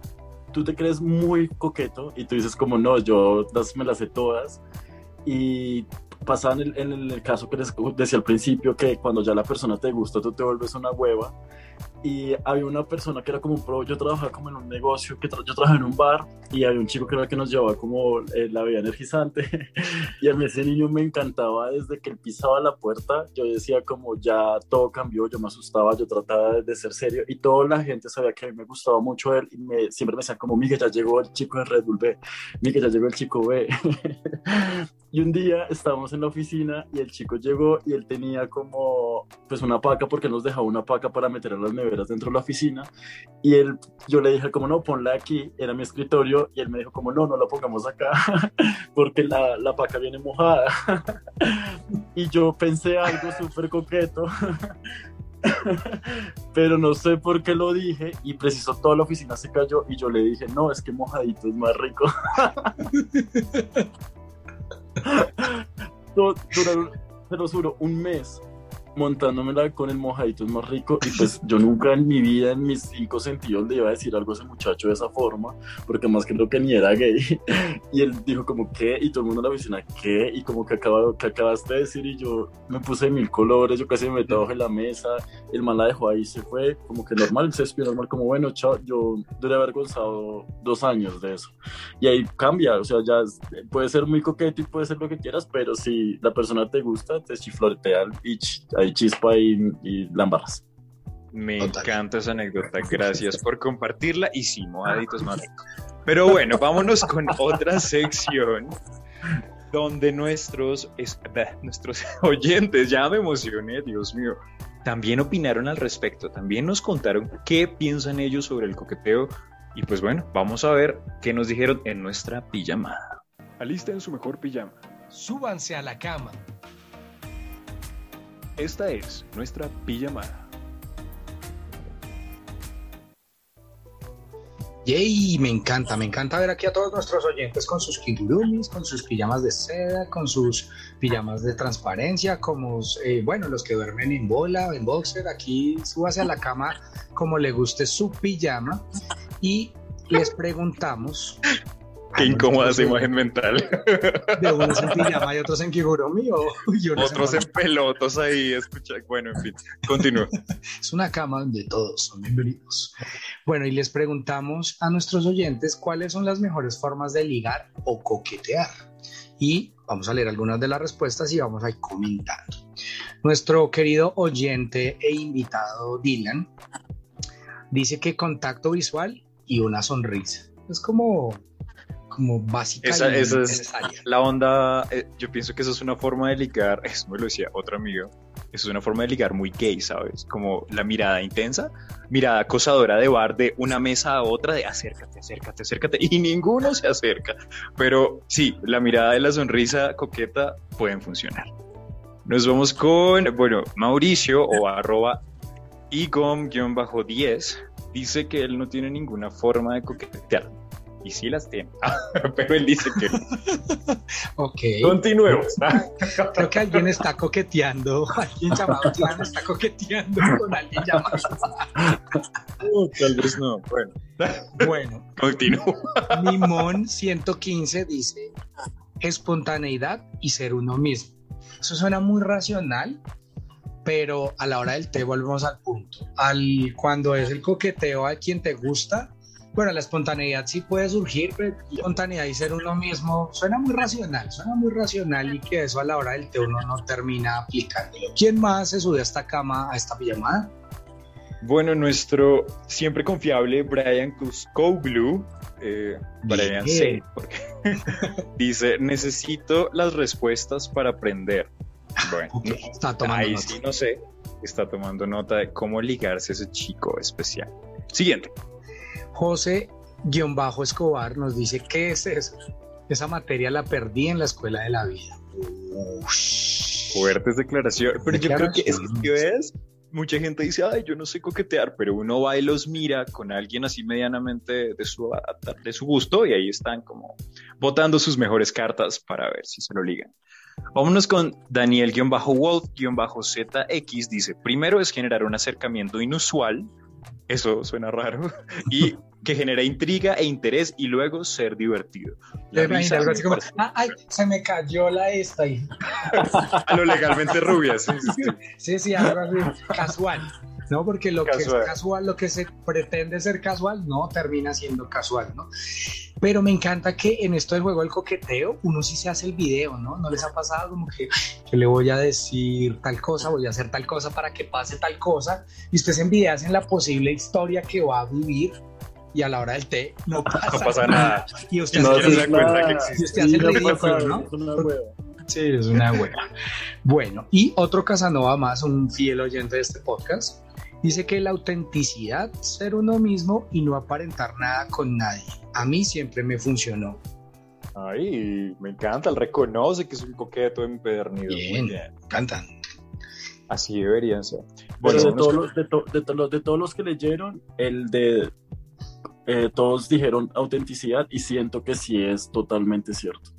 tú te crees muy coqueto y tú dices como no, yo las, me las sé todas. Y pasa en el, en el caso que les decía al principio que cuando ya la persona te gusta, tú te vuelves una hueva. Y había una persona que era como un pro, yo trabajaba como en un negocio, que tra- yo trabajaba en un bar y había un chico que era el que nos llevaba como eh, la bebida energizante y a mí ese niño me encantaba desde que él pisaba la puerta, yo decía como ya todo cambió, yo me asustaba, yo trataba de, ser serio y toda la gente sabía que a mí me gustaba mucho él y me, siempre me decían como Miguel ya llegó el chico de Red Bull B, Miguel ya llegó el chico B. y un día estábamos en la oficina y el chico llegó y él tenía como pues una paca porque nos dejaba una paca para meter a las neveras dentro de la oficina y él, yo le dije como no, ponla aquí, era mi escritorio y él me dijo como no, no la pongamos acá porque la, la paca viene mojada. y yo pensé algo súper coqueto. Pero no sé por qué lo dije y preciso toda la oficina se cayó y yo le dije, no, es que mojadito es más rico. Du- Duraron, te lo juro, un mes montándomela con el mojadito es más rico y pues yo nunca en mi vida en mis cinco sentidos le iba a decir algo a ese muchacho de esa forma porque más creo que ni era gay. Y él dijo como qué y todo el mundo la oficina qué y como que, acaba, que acabaste de decir y yo me puse de mil colores yo casi me metí abajo la mesa el man la dejó ahí se fue como que normal se despidió normal como bueno chao yo duré avergonzado dos años de eso y ahí cambia o sea ya puede ser muy coqueto y puede ser lo que quieras pero si la persona te gusta te chiflotea y hay chispa y, embarras Me Total. encanta esa anécdota, gracias por compartirla y sí, mojaditos más rico. Pero bueno, vámonos con otra sección donde nuestros, es- nuestros oyentes, ya me emocioné, Dios mío, también opinaron al respecto, también nos contaron qué piensan ellos sobre el coqueteo y pues bueno, vamos a ver qué nos dijeron en nuestra pijamada. Alisten su mejor pijama. Súbanse a la cama. Esta es nuestra pijamada. Yay, me encanta, me encanta ver aquí a todos nuestros oyentes con sus kigurumis, con sus pijamas de seda, con sus pijamas de transparencia, como, eh, bueno, los que duermen en bola, en boxer, aquí súbase a la cama como le guste su pijama y les preguntamos. Qué a incómoda esa imagen mental. De unos en pijama y otros en kigurumi o Otros en pelotos ahí, escucha, bueno, en fin, continúa. Es una cama donde todos son bienvenidos. Bueno, y les preguntamos a nuestros oyentes cuáles son las mejores formas de ligar o coquetear. Y vamos a leer algunas de las respuestas y vamos a ir comentando. Nuestro querido oyente e invitado Dylan dice que contacto visual y una sonrisa. Es como, como básica Esa- y esa es- necesaria. La onda, eh, yo pienso que eso es una forma de ligar, eso me lo decía otra amiga, eso es una forma de ligar muy gay, ¿sabes? Como la mirada intensa, mirada acosadora de bar de una mesa a otra de acércate, acércate, acércate, y ninguno se acerca. Pero sí, la mirada y la sonrisa coqueta pueden funcionar. Nos vamos con, bueno, Mauricio o arroba igom-10 dice que él no tiene ninguna forma de coquetear. Y sí las tiene. Pero él dice que. Ok. Continuemos. Creo que alguien está coqueteando. Alguien llamado Clan está coqueteando con alguien llamado. No, tal vez no. Bueno, Bueno, continúo. Mimón 115 dice espontaneidad y ser uno mismo. Eso suena muy racional, pero a la hora del té volvemos al punto. Al, cuando es el coqueteo a quien te gusta, bueno, la espontaneidad sí puede surgir, pero espontaneidad y ser uno mismo suena muy racional, suena muy racional y que eso a la hora del té uno no termina aplicándolo. ¿Quién más se sube a esta cama, a esta pijamada? Bueno, nuestro siempre confiable Brian Cuscoglu, eh, Brian C, porque dice, necesito las respuestas para aprender. Bueno, está tomando ahí nota. sí no sé, está tomando nota de cómo ligarse a ese chico especial. Siguiente. José-Escobar nos dice, ¿qué es eso? Esa materia la perdí en la escuela de la vida. Ush. Fuertes declaraciones. Pero yo creo que es ves, mucha gente dice, ay, yo no sé coquetear, pero uno va y los mira con alguien así medianamente de su, de su gusto y ahí están como botando sus mejores cartas para ver si se lo ligan. Vámonos con Daniel-Wolf-ZX. Dice, primero es generar un acercamiento inusual, eso suena raro, y que genera intriga e interés y luego ser divertido. La Te imaginas risa algo me así como, parece- "Ah, ay, se me cayó la esta. Y, a lo legalmente rubia, sí, sí, sí. sí, sí, algo así, casual. No, porque lo que Casual. es casual, lo que se pretende ser casual, no termina siendo casual, ¿no? Pero me encanta que en esto del juego del coqueteo, uno sí se hace el video, ¿no? ¿No les ha pasado como que yo le voy a decir tal cosa, voy a hacer tal cosa para que pase tal cosa? Y usted se envidia en la posible historia que va a vivir y a la hora del té no pasa, No pasa nada. Y usted, No, hace, se da cuenta que y existe. usted hace el no ridículo, pasa, ¿no? es una hueva. Sí, es una buena. Bueno, y otro Casanova más, un fiel oyente de este podcast, dice que la autenticidad, ser uno mismo y no aparentar nada con nadie. A mí siempre me funcionó. Ay, me encanta, él reconoce que es un coqueto empedernido. Bien. Muy bien. Cantan. Así deberían ser. Pero Bueno, de, todos los, de, to- de to- de todos los que leyeron, el de eh, todos dijeron autenticidad y siento que sí es totalmente cierto.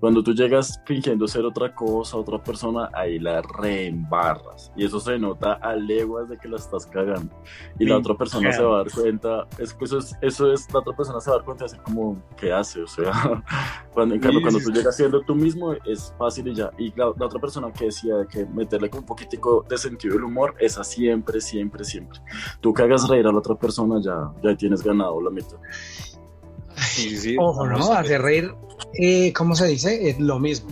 Cuando tú llegas fingiendo ser otra cosa, otra persona, ahí la reembarras. Y eso se nota a leguas de que la estás cagando. Y la Me otra persona se va a dar cuenta, es eso es, eso es, la otra persona se va a dar cuenta de hacer como, ¿qué hace? O sea, cuando, cuando sí, tú llegas siendo tú mismo, es fácil y ya. Y la, la otra persona que decía que meterle con un poquitico de sentido del humor, esa siempre, siempre, siempre. Tú que hagas reír a la otra persona, ya, ya tienes ganado la mitad. Sí, sí, Ojo, ¿no? Hacer reír, eh, ¿cómo se dice? Es lo mismo.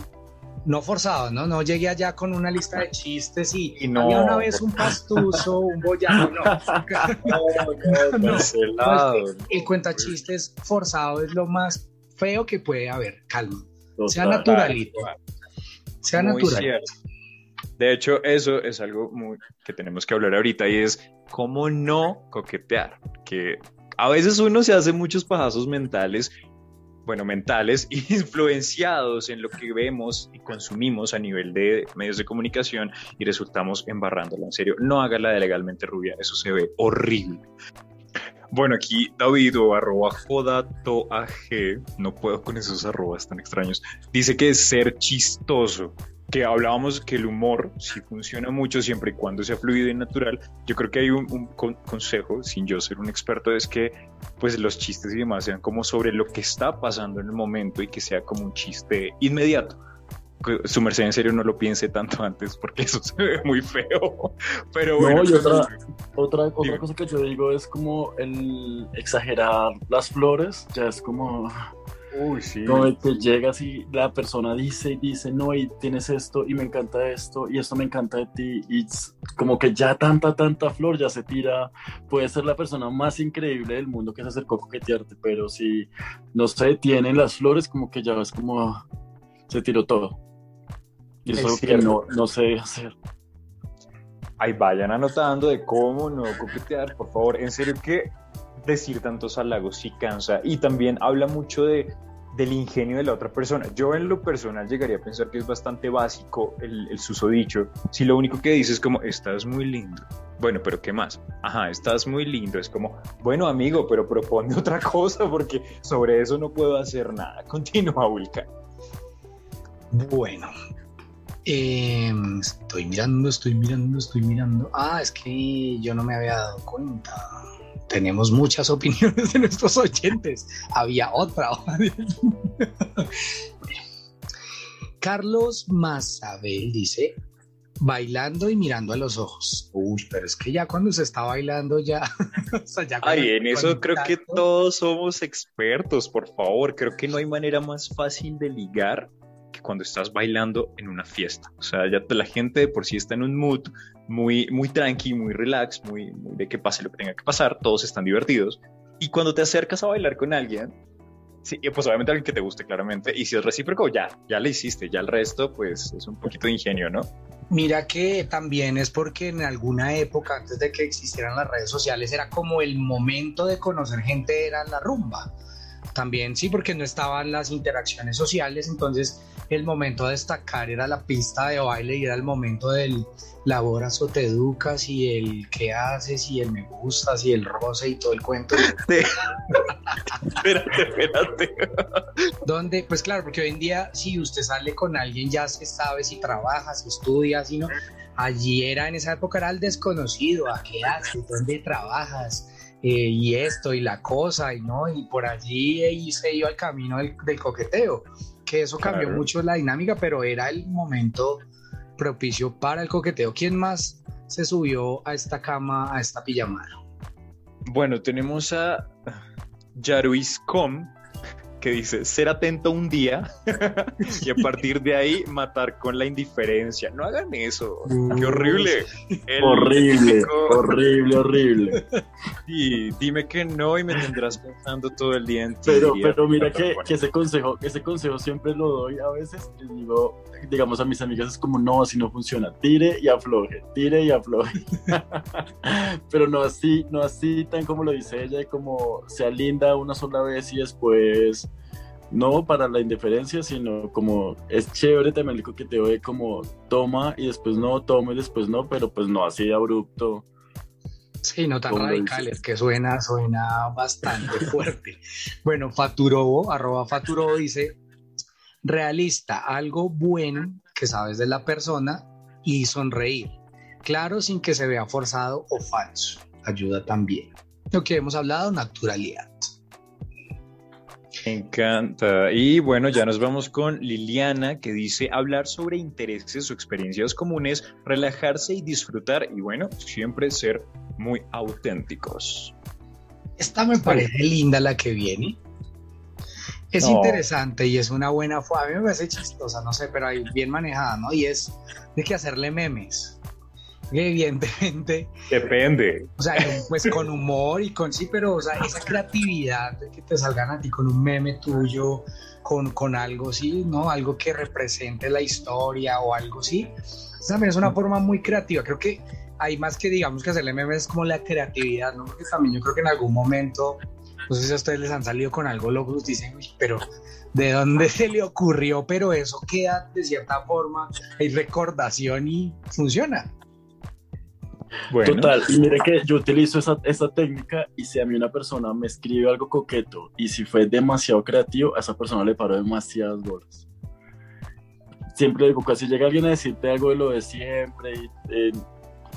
No forzado, ¿no? No llegué allá con una lista de chistes y, Y no. había una vez un pastuso, un boyano, no. No, no, que el cuentachistes forzado es lo más feo que puede haber. Calma. Sea Total. naturalito. Sea Muy natural. cierto. De hecho, eso es algo muy que tenemos que hablar ahorita y es cómo no coquetear. Que a veces uno se hace muchos pajazos mentales, bueno, mentales, influenciados en lo que vemos y consumimos a nivel de medios de comunicación y resultamos embarrándola. En serio, no haga la de legalmente rubia, eso se ve horrible. Bueno, aquí David o arroba jodatoag, no puedo con esos arrobas tan extraños, dice que es ser chistoso, que hablábamos que el humor sí funciona mucho siempre y cuando sea fluido y natural. Yo creo que hay un, un con- consejo, sin yo ser un experto, es que pues los chistes y demás sean como sobre lo que está pasando en el momento y que sea como un chiste inmediato. Su merced en serio no lo piense tanto antes porque eso se ve muy feo. Pero bueno, No, y otra, otra, otra cosa que yo digo es como el exagerar las flores, ya es como, Uy, sí. como que llegas y la persona dice y dice, no, y tienes esto, y me encanta esto, y esto me encanta de ti, y es como que ya tanta, tanta flor ya se tira, puede ser la persona más increíble del mundo que se acercó a coquetearte, pero si no se detienen las flores, como que ya es como, se tiró todo. Y eso Es que no, no se debe hacer. Ahí vayan anotando de cómo no coquetear, por favor. En serio que decir tantos halagos sí cansa y también habla mucho de, del ingenio de la otra persona. Yo en lo personal llegaría a pensar que es bastante básico el, el susodicho. Si lo único que dices es como, estás muy lindo. Bueno, pero ¿qué más? Ajá, estás muy lindo. Es como, bueno amigo, pero propone otra cosa porque sobre eso no puedo hacer nada. Continúa, Vulcan. Bueno, eh, estoy mirando, estoy mirando, estoy mirando. Ah, es que yo no me había dado cuenta. Tenemos muchas opiniones de nuestros oyentes. Había otra. Carlos Mazabel dice, bailando y mirando a los ojos. Uy, pero es que ya cuando se está bailando ya... o sea, ya Ay, en eso creo que todos somos expertos, por favor. Creo que no hay manera más fácil de ligar que cuando estás bailando en una fiesta. O sea, ya la gente de por sí está en un mood muy, muy tranqui, muy relax, muy, muy de que pase lo que tenga que pasar, todos están divertidos. Y cuando te acercas a bailar con alguien, sí, pues obviamente alguien que te guste claramente, y si es recíproco, ya, ya le hiciste, ya el resto, pues es un poquito de ingenio, ¿no? Mira que también es porque en alguna época, antes de que existieran las redes sociales, era como el momento de conocer gente, era la rumba. También sí, porque no estaban las interacciones sociales, entonces el momento a destacar era la pista de baile y era el momento del laboras o te educas y el qué haces y el me gustas y el roce y todo el cuento. espérate, espérate. Donde, pues claro, porque hoy en día si usted sale con alguien ya se sabe si trabaja, si estudia, si no. Allí era, en esa época era el desconocido, ¿a qué haces? ¿Dónde trabajas? Eh, y esto y la cosa, y no, y por allí eh, se iba el camino del, del coqueteo, que eso cambió Claro. mucho la dinámica, pero era el momento propicio para el coqueteo. ¿Quién más se subió a esta cama, a esta pijamada? Bueno, tenemos a Yaruiscom que dice ser atento un día y a partir de ahí matar con la indiferencia. No hagan eso. Qué horrible. El Horrible, típico, horrible, horrible. "Sí, dime que no y me tendrás pensando todo el día en ti. Pero, pero mira que, que ese consejo, ese consejo siempre lo doy a veces. Les digo, digamos a mis amigas es como no, así no funciona. Tire y afloje, tire y afloje. pero no así, no así tan como lo dice ella, como sea linda una sola vez y después no para la indiferencia, sino como es chévere también el coqueteo de como toma y después no, toma y después no, pero pues no así de abrupto. Sí, no tan radicales, que suena, suena bastante fuerte. Bueno, Faturobo, arroba Faturobo dice, realista, algo bueno que sabes de la persona y sonreír. Claro, sin que se vea forzado o falso. Ayuda también. Lo que hemos hablado, naturalidad. Me encanta. Y bueno, ya nos vamos con Liliana, que dice hablar sobre intereses o experiencias comunes, relajarse y disfrutar. Y bueno, siempre ser muy auténticos. Esta me parece linda la que viene. Es No. interesante y es una buena fo- A mí me parece chistosa, no sé, pero ahí bien manejada, ¿no? Y es de que hacerle memes. Evidentemente, Depende. o sea, pues con humor y con sí, pero o sea, esa creatividad de que te salgan a ti con un meme tuyo, con, con algo sí, ¿no? Algo que represente la historia o algo así. Esa También es una forma muy creativa. Creo que hay más que digamos que hacerle memes es como la creatividad, ¿no? Porque también yo creo que en algún momento, no sé si a ustedes les han salido con algo loco, dicen, "Uy, pero ¿de dónde se le ocurrió? Pero eso queda de cierta forma, hay recordación y funciona. Bueno, Total, y mire que yo utilizo esa, esa técnica y si a mí una persona me escribe algo coqueto y si fue demasiado creativo, a esa persona le paro demasiadas bolas. Siempre digo, casi llega alguien a decirte algo de lo de siempre, y, eh,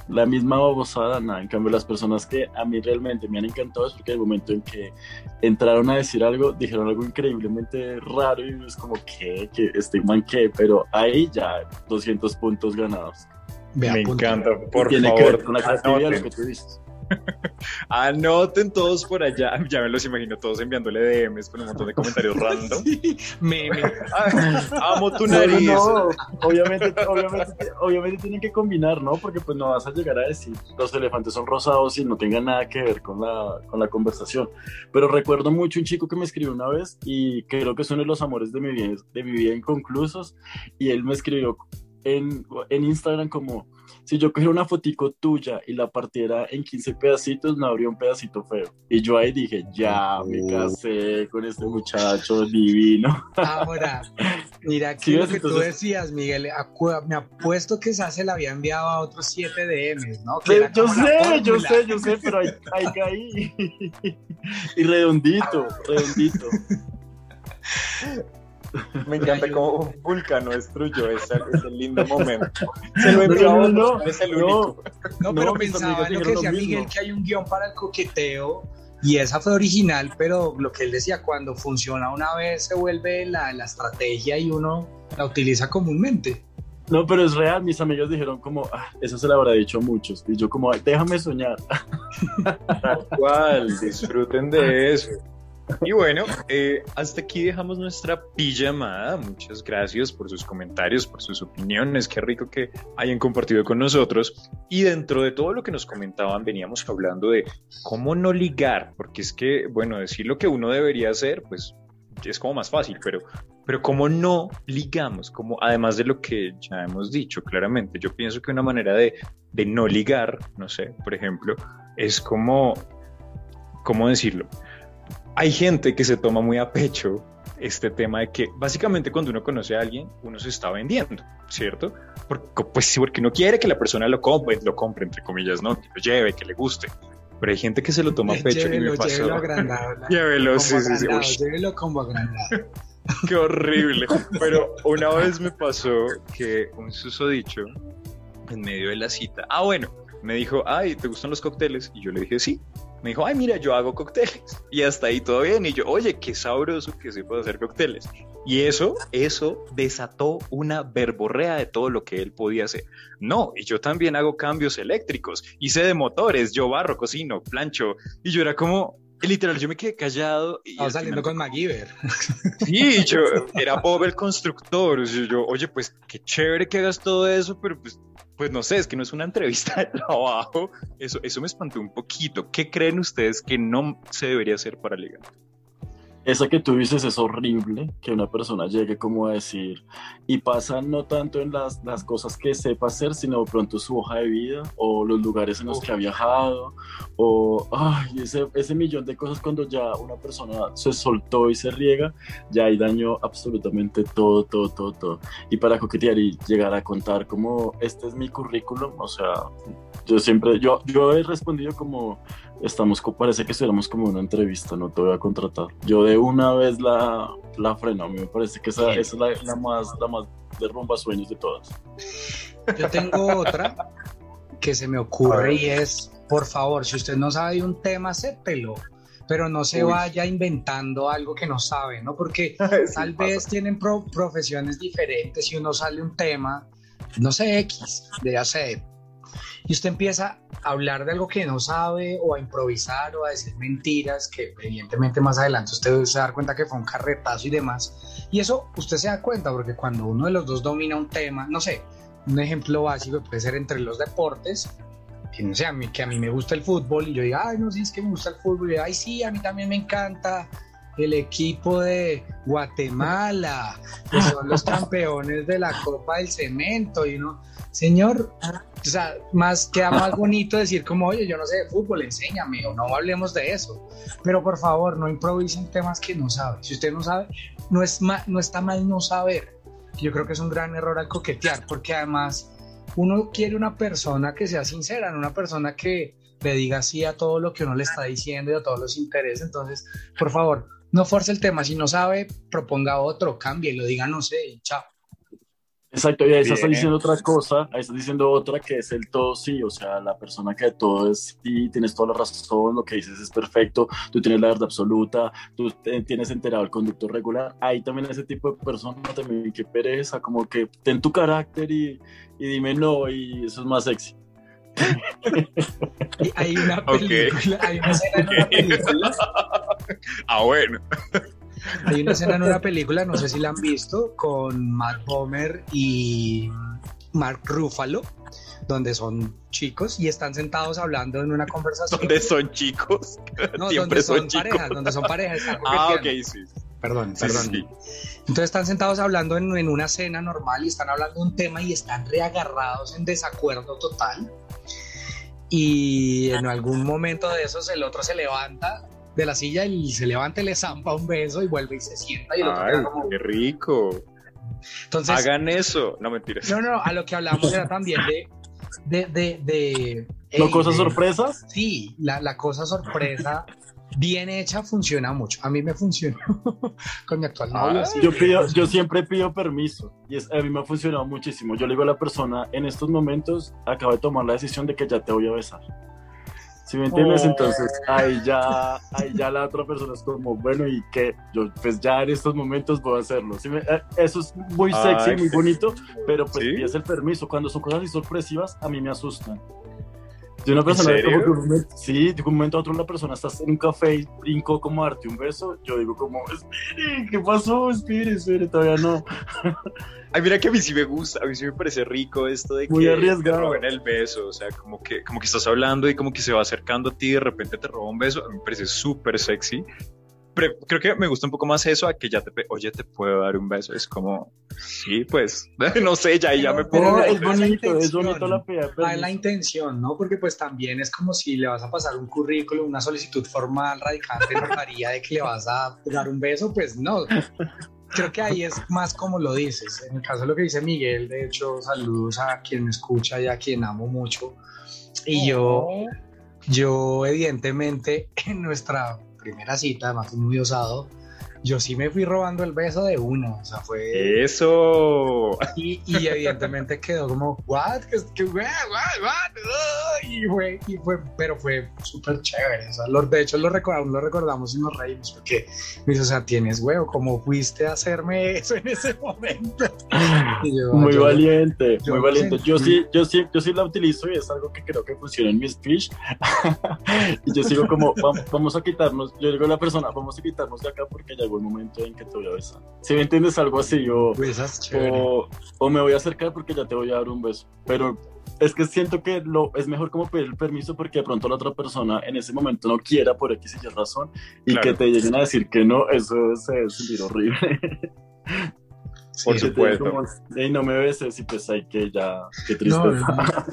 la misma babosada, nada. En cambio, las personas que a mí realmente me han encantado es porque el momento en que entraron a decir algo, dijeron algo increíblemente raro y es como, ¿qué? ¿Qué? ¿Este man qué? Pero ahí ya 200 puntos ganados. Me encanta. Por Tiene favor, que ver con la creatividad, lo que tú dices. Anoten todos por allá. Ya me los imagino todos enviándole DMs con un montón de comentarios random. Sí, meme. Ah, amo tu nariz. no, obviamente, obviamente, obviamente tienen que combinar, ¿no? Porque pues no vas a llegar a decir los elefantes son rosados y no tenga nada que ver con la, con la conversación. Pero recuerdo mucho un chico que me escribió una vez y creo que es uno de los amores de mi vida, de mi vida inconclusos y él me escribió en, en Instagram como si yo cogiera una fotico tuya y la partiera en 15 pedacitos, me habría un pedacito feo. Y yo ahí dije, ya, me casé con este muchacho divino. Ahora, mira, aquí lo que tú decías, Miguel, me apuesto que esa se la había enviado a otros 7 DMs, ¿no? yo sé, yo sé, yo sé, pero ahí, ahí caí. y redondito, redondito. Me encanta cómo Vulcano destruyó ese, ese lindo momento. Se lo envió no, no, no, es el único. No, pero pensaba en lo que decía Miguel, que hay un guion para el coqueteo y esa fue original, pero lo que él decía, cuando funciona una vez se vuelve la, la estrategia y uno la utiliza comúnmente. No, pero es real, mis amigos dijeron como, ah, eso se lo habrá dicho a muchos. Y yo como, déjame soñar. Tal cual, disfruten de eso. Y bueno, eh, hasta aquí dejamos nuestra pijamada. Muchas gracias por sus comentarios, por sus opiniones. Qué rico que hayan compartido con nosotros. Y dentro de todo lo que nos comentaban, veníamos hablando de cómo no ligar, porque es que, bueno, decir lo que uno debería hacer, pues es como más fácil, pero, pero cómo no ligamos, como además de lo que ya hemos dicho claramente, yo pienso que una manera de, de no ligar, no sé, por ejemplo, es como, ¿cómo decirlo? Hay gente que se toma muy a pecho este tema de que básicamente cuando uno conoce a alguien, uno se está vendiendo, ¿cierto? Porque, pues sí, porque uno quiere que la persona lo compre, lo compre, entre comillas, ¿no? Que lo lleve, que le guste. Pero hay gente que se lo toma a pecho llévelo, y me pasó. Llévelo agrandado. llévelo, sí, sí, sí. Llévelo como agrandado. Qué horrible. Pero una vez me pasó que un susodicho en medio de la cita, ah, bueno, me dijo, ay, ¿te gustan los cócteles? Y yo le dije, sí me dijo, ay, mira, yo hago cócteles. Y hasta ahí todo bien. Y yo, oye, qué sabroso que se puede hacer cócteles. Y eso, eso desató una verborrea de todo lo que él podía hacer. No, y yo también hago cambios eléctricos, hice de motores, yo barro, cocino, plancho. Y yo era como, literal, yo me quedé callado. Y Estaba saliendo con MacGyver. Sí, yo era Bob el constructor. yo, oye, pues qué chévere que hagas todo eso, pero pues pues no sé, es que no es una entrevista de trabajo. Eso, eso me espantó un poquito. ¿Qué creen ustedes que no se debería hacer para ligar? Esa que tú dices es horrible, que una persona llegue como a decir, y pasa no tanto en las, las cosas que sepa hacer, sino pronto su hoja de vida, o los lugares en los que ha viajado, o ay, ese, ese millón de cosas cuando ya una persona se soltó y se riega, ya hay daño absolutamente todo, todo, todo, todo. Y para coquetear y llegar a contar como, este es mi currículum, o sea, yo siempre, yo, yo he respondido como, estamos, parece que estuviéramos como una entrevista, no te voy a contratar. Yo de una vez la, la freno, a mí me parece que esa, es la, la, más, la más de rumba sueños de todas. Yo tengo otra que se me ocurre y es, por favor, si usted no sabe un tema, sépelo pero no se vaya inventando algo que no sabe, ¿no? Porque tal vez tienen profesiones diferentes y uno sale un tema, no sé, X, de hacer y usted empieza a hablar de algo que no sabe o a improvisar o a decir mentiras que evidentemente más adelante usted se da cuenta que fue un carretazo y demás. Y eso usted se da cuenta porque cuando uno de los dos domina un tema, no sé, un ejemplo básico puede ser entre los deportes, que no sé, a mí, que a mí me gusta el fútbol y yo diga, ay, no, sí, es que me gusta el fútbol, y ay, sí, a mí también me encanta el equipo de Guatemala, que son los campeones de la Copa del Cemento, y uno, señor, o sea, más queda más bonito decir como, oye, yo no sé de fútbol, enséñame, o no hablemos de eso. Pero por favor, no improvisen temas que no sabe. Si usted no sabe, no, es no está mal no saber. Yo creo que es un gran error al coquetear, porque además uno quiere una persona que sea sincera, una persona que le diga sí a todo lo que uno le está diciendo y a todos los intereses. Entonces, por favor, no force el tema. Si no sabe, proponga otro, cambie y lo diga, no sé, y chao. Exacto, y ahí estás diciendo otra cosa, ahí estás diciendo otra que es el todo sí, o sea, la persona que de todo es sí, tienes toda la razón, lo que dices es perfecto, tú tienes la verdad absoluta, tú tienes enterado el conducto regular, ahí también ese tipo de persona también que pereza, como que ten tu carácter y, y dime no, y eso es más sexy. Hay una película, hay una escena en una película. ah, bueno. Hay una escena en una película, no sé si la han visto, con Mark Bomer y Mark Ruffalo, donde son chicos y están sentados hablando en una conversación. ¿Dónde son chicos? No, donde son, parejas, donde son parejas. Ah, ok, sí. perdón, sí, perdón. sí. Entonces están sentados hablando en, en una cena normal y están hablando de un tema y están reagarrados en desacuerdo total. Y en algún momento de esos el otro se levanta de la silla y se levanta y le zampa un beso y vuelve y se sienta y el otro Ay, queda como... qué rico. Entonces, Hagan eso. No mentiras. no, no, a lo que hablamos era también de... de, de, de ¿No ey, cosas de- sorpresas? Sí, la, la cosa sorpresa bien hecha funciona mucho. A mí me funcionó con mi actual novio. Ah, sí. Yo, pido, yo siempre pido permiso y es, a mí me ha funcionado muchísimo. Yo le digo a la persona, en estos momentos acabo de tomar la decisión de que ya te voy a besar. ¿Sí me entiendes? Oh. Entonces ahí ya, ahí ya la otra persona es como, bueno, ¿y qué? Yo pues ya en estos momentos voy a hacerlo. ¿Sí me- eh, eso es muy sexy, Ay, muy bonito, pero pues ¿Sí? pides el permiso. Cuando son cosas así sorpresivas, a mí me asustan. De una persona, como que un momento- sí, de un momento a otro una persona está en un café y brincó como a darte un beso, yo digo como, espere, ¿qué pasó? Espere, espere, todavía no. Ay, mira que a mí sí me gusta, a mí sí me parece rico esto de Muy que arriesgado. te roben el beso, o sea, como que, como que estás hablando y como que se va acercando a ti y de repente te roba un beso, a mí me parece súper sexy. Pero creo que me gusta un poco más eso a que ya te, oye, te puedo dar un beso, es como, sí, pues, no sé, ya, ahí ya me. No, ahí es bonito, es bonito la peda. En la intención, ¿no? Porque pues también es como si le vas a pasar un currículum, una solicitud formal radicante, notaría de que le vas a dar un beso, pues no. Creo que ahí es más como lo dices. En el caso de lo que dice Miguel, de hecho, saludos a quien me escucha y a quien amo mucho. Y yo, yo evidentemente en nuestra primera cita, fui muy osado, yo sí me fui robando el beso de uno, o sea, fue... Eso. Y, y evidentemente quedó como, what? ¿Qué, qué, what, what, Y fue, y fue, pero fue súper chévere. O sea, lo- de hecho, lo, recor- aún lo recordamos y nos reímos porque me dice, o sea, tienes huevo, ¿cómo fuiste a hacerme eso en ese momento? Yo, Muy yo- valiente, yo muy valiente. Yo sí, yo sí, yo sí la utilizo y es algo que creo que funciona en mi speech. y yo sigo como, "Vam- vamos a quitarnos, yo digo a la persona, vamos a quitarnos de acá porque llegó el momento en que te voy a besar. Si me entiendes algo así, yo, esa es chévere. o, o me voy a acercar porque ya te voy a dar un beso. Pero es que siento que lo, es mejor como pedir el permiso porque de pronto la otra persona en ese momento no quiera por X y Y razón y Claro. que te lleguen a decir que no, eso es sentir horrible. Sí. por supuesto. como, "Ey, no me beses y pues hay que ya, qué No, tristeza.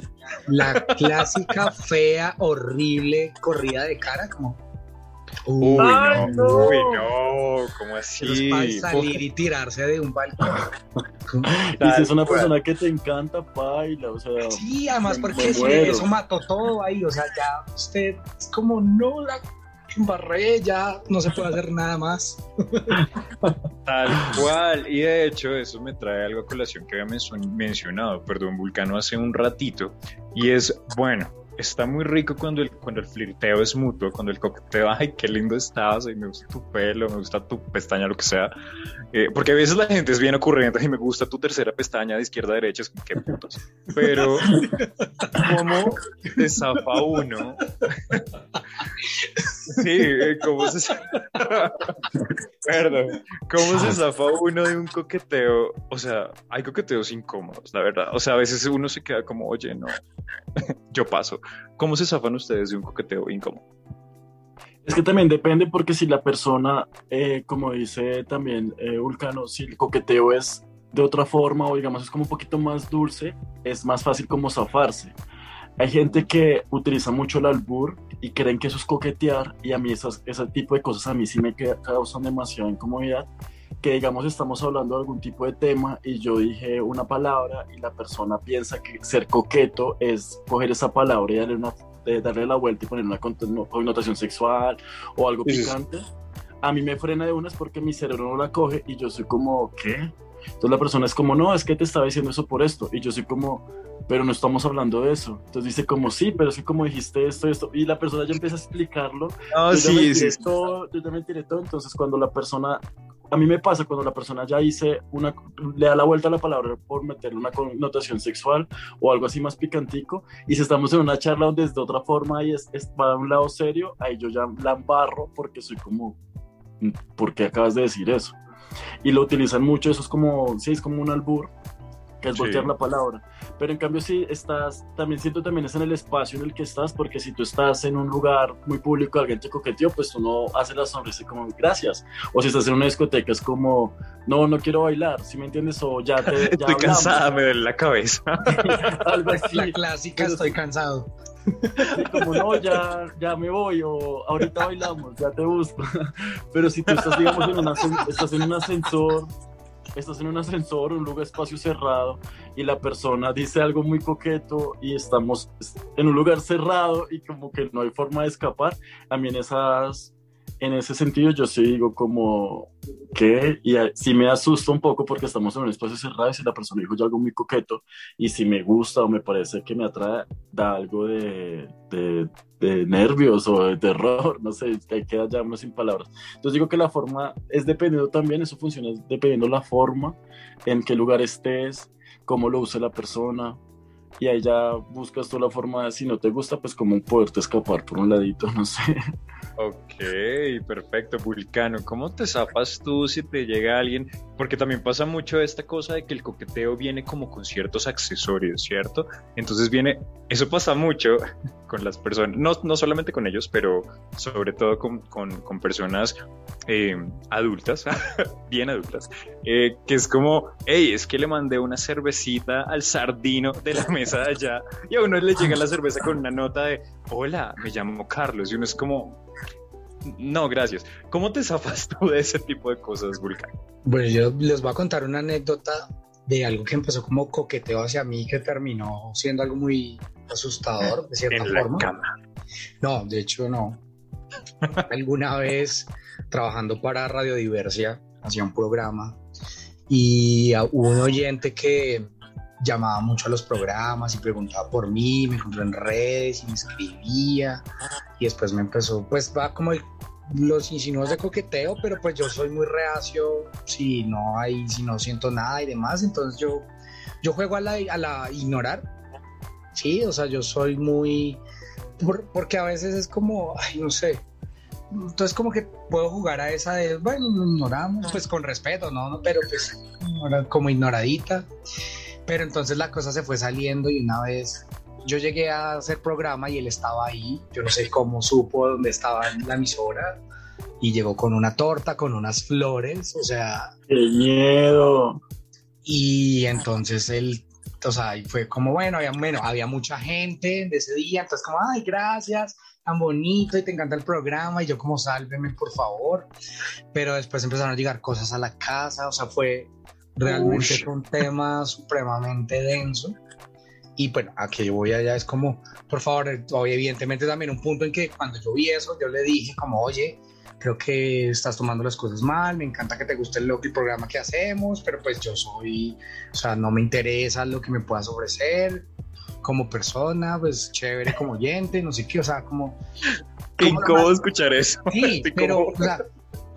no. La clásica, fea, horrible corrida de cara, como. Uy, Ay, no, no. uy, no, ¿cómo así? salir y tirarse de un balcón. Y si es una persona que te encanta, baila, o sea, Sí, además porque sí, eso mató todo ahí, o sea, ya usted es como no la embarré, ya no se puede hacer nada más. Tal cual, y de hecho eso me trae algo a colación que había mencionado, perdón, Vulcano hace un ratito, y es, bueno, está muy rico cuando el, cuando el flirteo es mutuo, cuando el coqueteo, ay, qué lindo estás, ay, me gusta tu pelo, me gusta tu pestaña, lo que sea, Eh, porque a veces la gente es bien ocurrente y me gusta tu tercera pestaña de izquierda a derecha, es como, qué putos, pero ¿cómo se zafa uno? Sí, eh, ¿cómo se Perdón. ¿Cómo se zafa uno de un coqueteo? O sea, hay coqueteos incómodos, la verdad. O sea, a veces uno se queda como, oye, no, yo paso. ¿Cómo se zafan ustedes de un coqueteo incómodo? es que también depende porque si la persona, eh, como dice también eh, Vulcano, si el coqueteo es de otra forma o digamos es como un poquito más dulce, es más fácil como zafarse. Hay gente que utiliza mucho el albur y creen que eso es coquetear y a mí esas, ese tipo de cosas a mí sí me ca- causan demasiada incomodidad. Que digamos estamos hablando de algún tipo de tema y yo dije una palabra y la persona piensa que ser coqueto es coger esa palabra y darle, una, darle la vuelta y poner una connotación sexual o algo picante. A mí me frena de unas porque mi cerebro no la coge y yo soy como, ¿qué? Entonces la persona es como, no, es que te estaba diciendo eso por esto. Y yo soy como, pero no estamos hablando de eso. Entonces dice como, sí, pero es que como dijiste esto y esto. Y la persona ya empieza a explicarlo. No, yo, sí, sí. todo, yo ya me tiré todo. Entonces cuando la persona, a mí me pasa cuando la persona ya dice una, le da la vuelta a la palabra por meterle una connotación sexual o algo así más picantico. Y si estamos en una charla donde es de otra forma y es, es de un lado serio, ahí yo ya la embarro porque soy como, ¿por qué acabas de decir eso? Y lo utilizan mucho, eso es como, sí, es como un albur, que es Sí. voltear la palabra. Pero en cambio si estás, también siento también es en el espacio en el que estás, porque si tú estás en un lugar muy público, alguien te coqueteó, pues tú no haces la sonrisa como gracias. O si estás en una discoteca es como, no, no quiero bailar, ¿sí me entiendes? O ya te... Ya Estoy hablamos. cansada, me duele la cabeza. Algo así. La clásica, Pero- estoy cansado. Sí, como no, ya, ya me voy o ahorita bailamos, ya te busco. Pero si tú estás, digamos, en, un ascen- estás en un ascensor, estás en un ascensor, un lugar espacio cerrado y la persona dice algo muy coqueto y estamos en un lugar cerrado y como que no hay forma de escapar, también esas, en ese sentido yo sí digo como que, y a- sí me asusta un poco porque estamos en un espacio cerrado y si la persona dijo ya algo muy coqueto y si me gusta o me parece que me atrae, da algo de, de, de nervios o de terror, no sé, que queda ya uno sin palabras. Entonces digo que la forma es dependiendo también, eso funciona es dependiendo la forma, en qué lugar estés, cómo lo use la persona. Y ahí ya buscas tú la forma si no te gusta, pues como poderte escapar por un ladito, no sé. Ok, perfecto, Vulcano. ¿Cómo te zafas tú si te llega alguien? Porque también pasa mucho esta cosa de que el coqueteo viene como con ciertos accesorios, ¿cierto? Entonces viene, eso pasa mucho con las personas, no, no solamente con ellos, pero sobre todo con, con- con personas eh, adultas, bien adultas, eh, que es como, hey, es que le mandé una cervecita al sardino de la mesa de allá y a uno le llega la cerveza con una nota de, hola, me llamo Carlos, y uno es como, no, gracias. ¿Cómo te zafas tú de ese tipo de cosas, Vulcan? Bueno, yo les voy a contar una anécdota de algo que empezó como coqueteo hacia mí que terminó siendo algo muy asustador de cierta En la forma. cama. No, de hecho no. Alguna vez trabajando para Radiodiversia, hacía un programa y a- hubo un oyente que llamaba mucho a los programas y preguntaba por mí, me encontró en redes y me escribía y después me empezó, pues va como los insinuos de coqueteo, pero pues yo soy muy reacio si no hay, si no siento nada y demás, entonces yo, yo juego a la, a la ignorar, sí, o sea, yo soy muy, por- porque a veces es como, ay, no sé. Entonces como que puedo jugar a esa de, bueno, ignoramos, pues con respeto, ¿no? no pero pues como ignoradita. Pero entonces la cosa se fue saliendo y una vez yo llegué a hacer programa y él estaba ahí, yo no sé cómo supo dónde estaba en la emisora y llegó con una torta, con unas flores, o sea, ¡Qué miedo! y entonces él, o sea, y fue como, bueno, había, bueno, había mucha gente de ese día, entonces como, ay, gracias, tan bonito y te encanta el programa, y yo como, sálveme, por favor. Pero después empezaron a llegar cosas a la casa, o sea, fue realmente Ush. fue un tema supremamente denso. Y bueno, a que yo voy allá es como, por favor, evidentemente también un punto en que cuando yo vi eso, yo le dije como, oye, creo que estás tomando las cosas mal, me encanta que te guste el, el programa que hacemos, pero pues yo soy, o sea, no me interesa lo que me puedas ofrecer como persona, pues chévere como oyente, no sé qué, o sea, como... Incómodo más- escuchar eso. Sí, pero, o sea,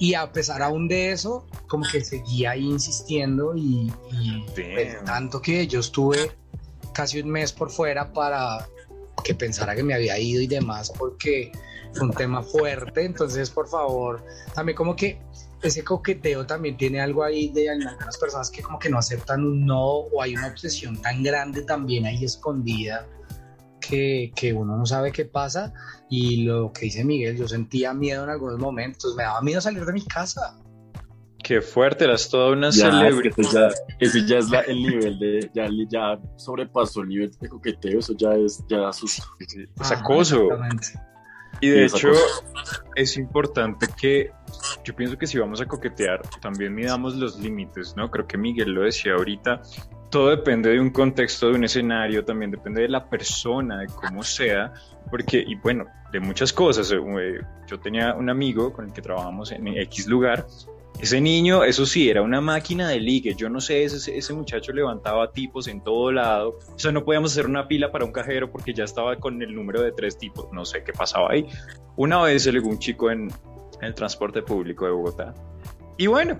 y a pesar aún de eso, como que seguía ahí insistiendo y, y, pues, tanto que yo estuve casi un mes por fuera para que pensara que me había ido y demás, porque fue un tema fuerte, entonces por favor, también como que ese coqueteo también tiene algo ahí de algunas personas que como que no aceptan un no o hay una obsesión tan grande también ahí escondida que, que uno no sabe qué pasa y lo que dice Miguel, yo sentía miedo en algunos momentos, me daba miedo salir de mi casa. Qué fuerte, eras toda una Ya, es que celebridad. ese ya, ese ya es la- el nivel de, ya, ya sobrepasó el nivel de coqueteo, eso ya es, ya asusta. Es acoso. exactamente. Y de hecho, es importante que yo pienso que si vamos a coquetear, también midamos los límites, ¿no? Creo que Miguel lo decía ahorita. Todo depende de un contexto, de un escenario, también depende de la persona, de cómo sea, porque, y bueno, de muchas cosas. Eh, Yo tenía un amigo con el que trabajamos en X lugar. Ese niño, eso sí, era una máquina de ligue. Yo no sé, ese, ese muchacho levantaba tipos en todo lado. O sea, no podíamos hacer una pila para un cajero porque ya estaba con el número de tres tipos. No sé qué pasaba ahí. Una vez se legó un chico en, en el transporte público de Bogotá. Y bueno,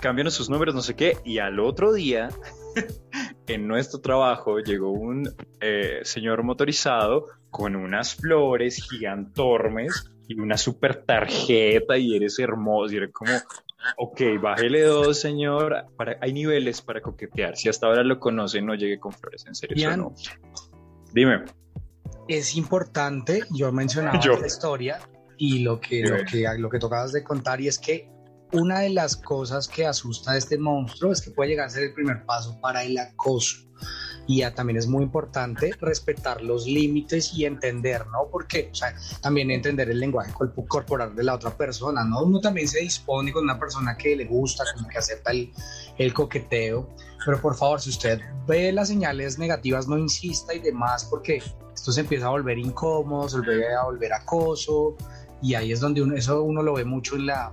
cambian sus números, no sé qué. Y al otro día, en nuestro trabajo, llegó un eh, señor motorizado con unas flores gigantormes y una super tarjeta y eres hermoso. Y era como, Ok, bájele dos, señor. Para, hay niveles para coquetear. Si hasta ahora lo conoce, no llegue con flores, en serio. no. Dime. Es importante, yo mencionaba Yo. la historia y lo que, lo, que, lo que tocabas de contar y es que una de las cosas que asusta a este monstruo es que puede llegar a ser el primer paso para el acoso. Y ya también es muy importante respetar los límites y entender, ¿no? Porque, o sea, también entender el lenguaje corpo- corporal de la otra persona, ¿no? Uno también se dispone con una persona que le gusta, como que acepta el, el coqueteo, pero por favor, si usted ve las señales negativas, no insista y demás, porque esto se empieza a volver incómodo, se vuelve a volver acoso, y ahí es donde uno, eso uno lo ve mucho en la,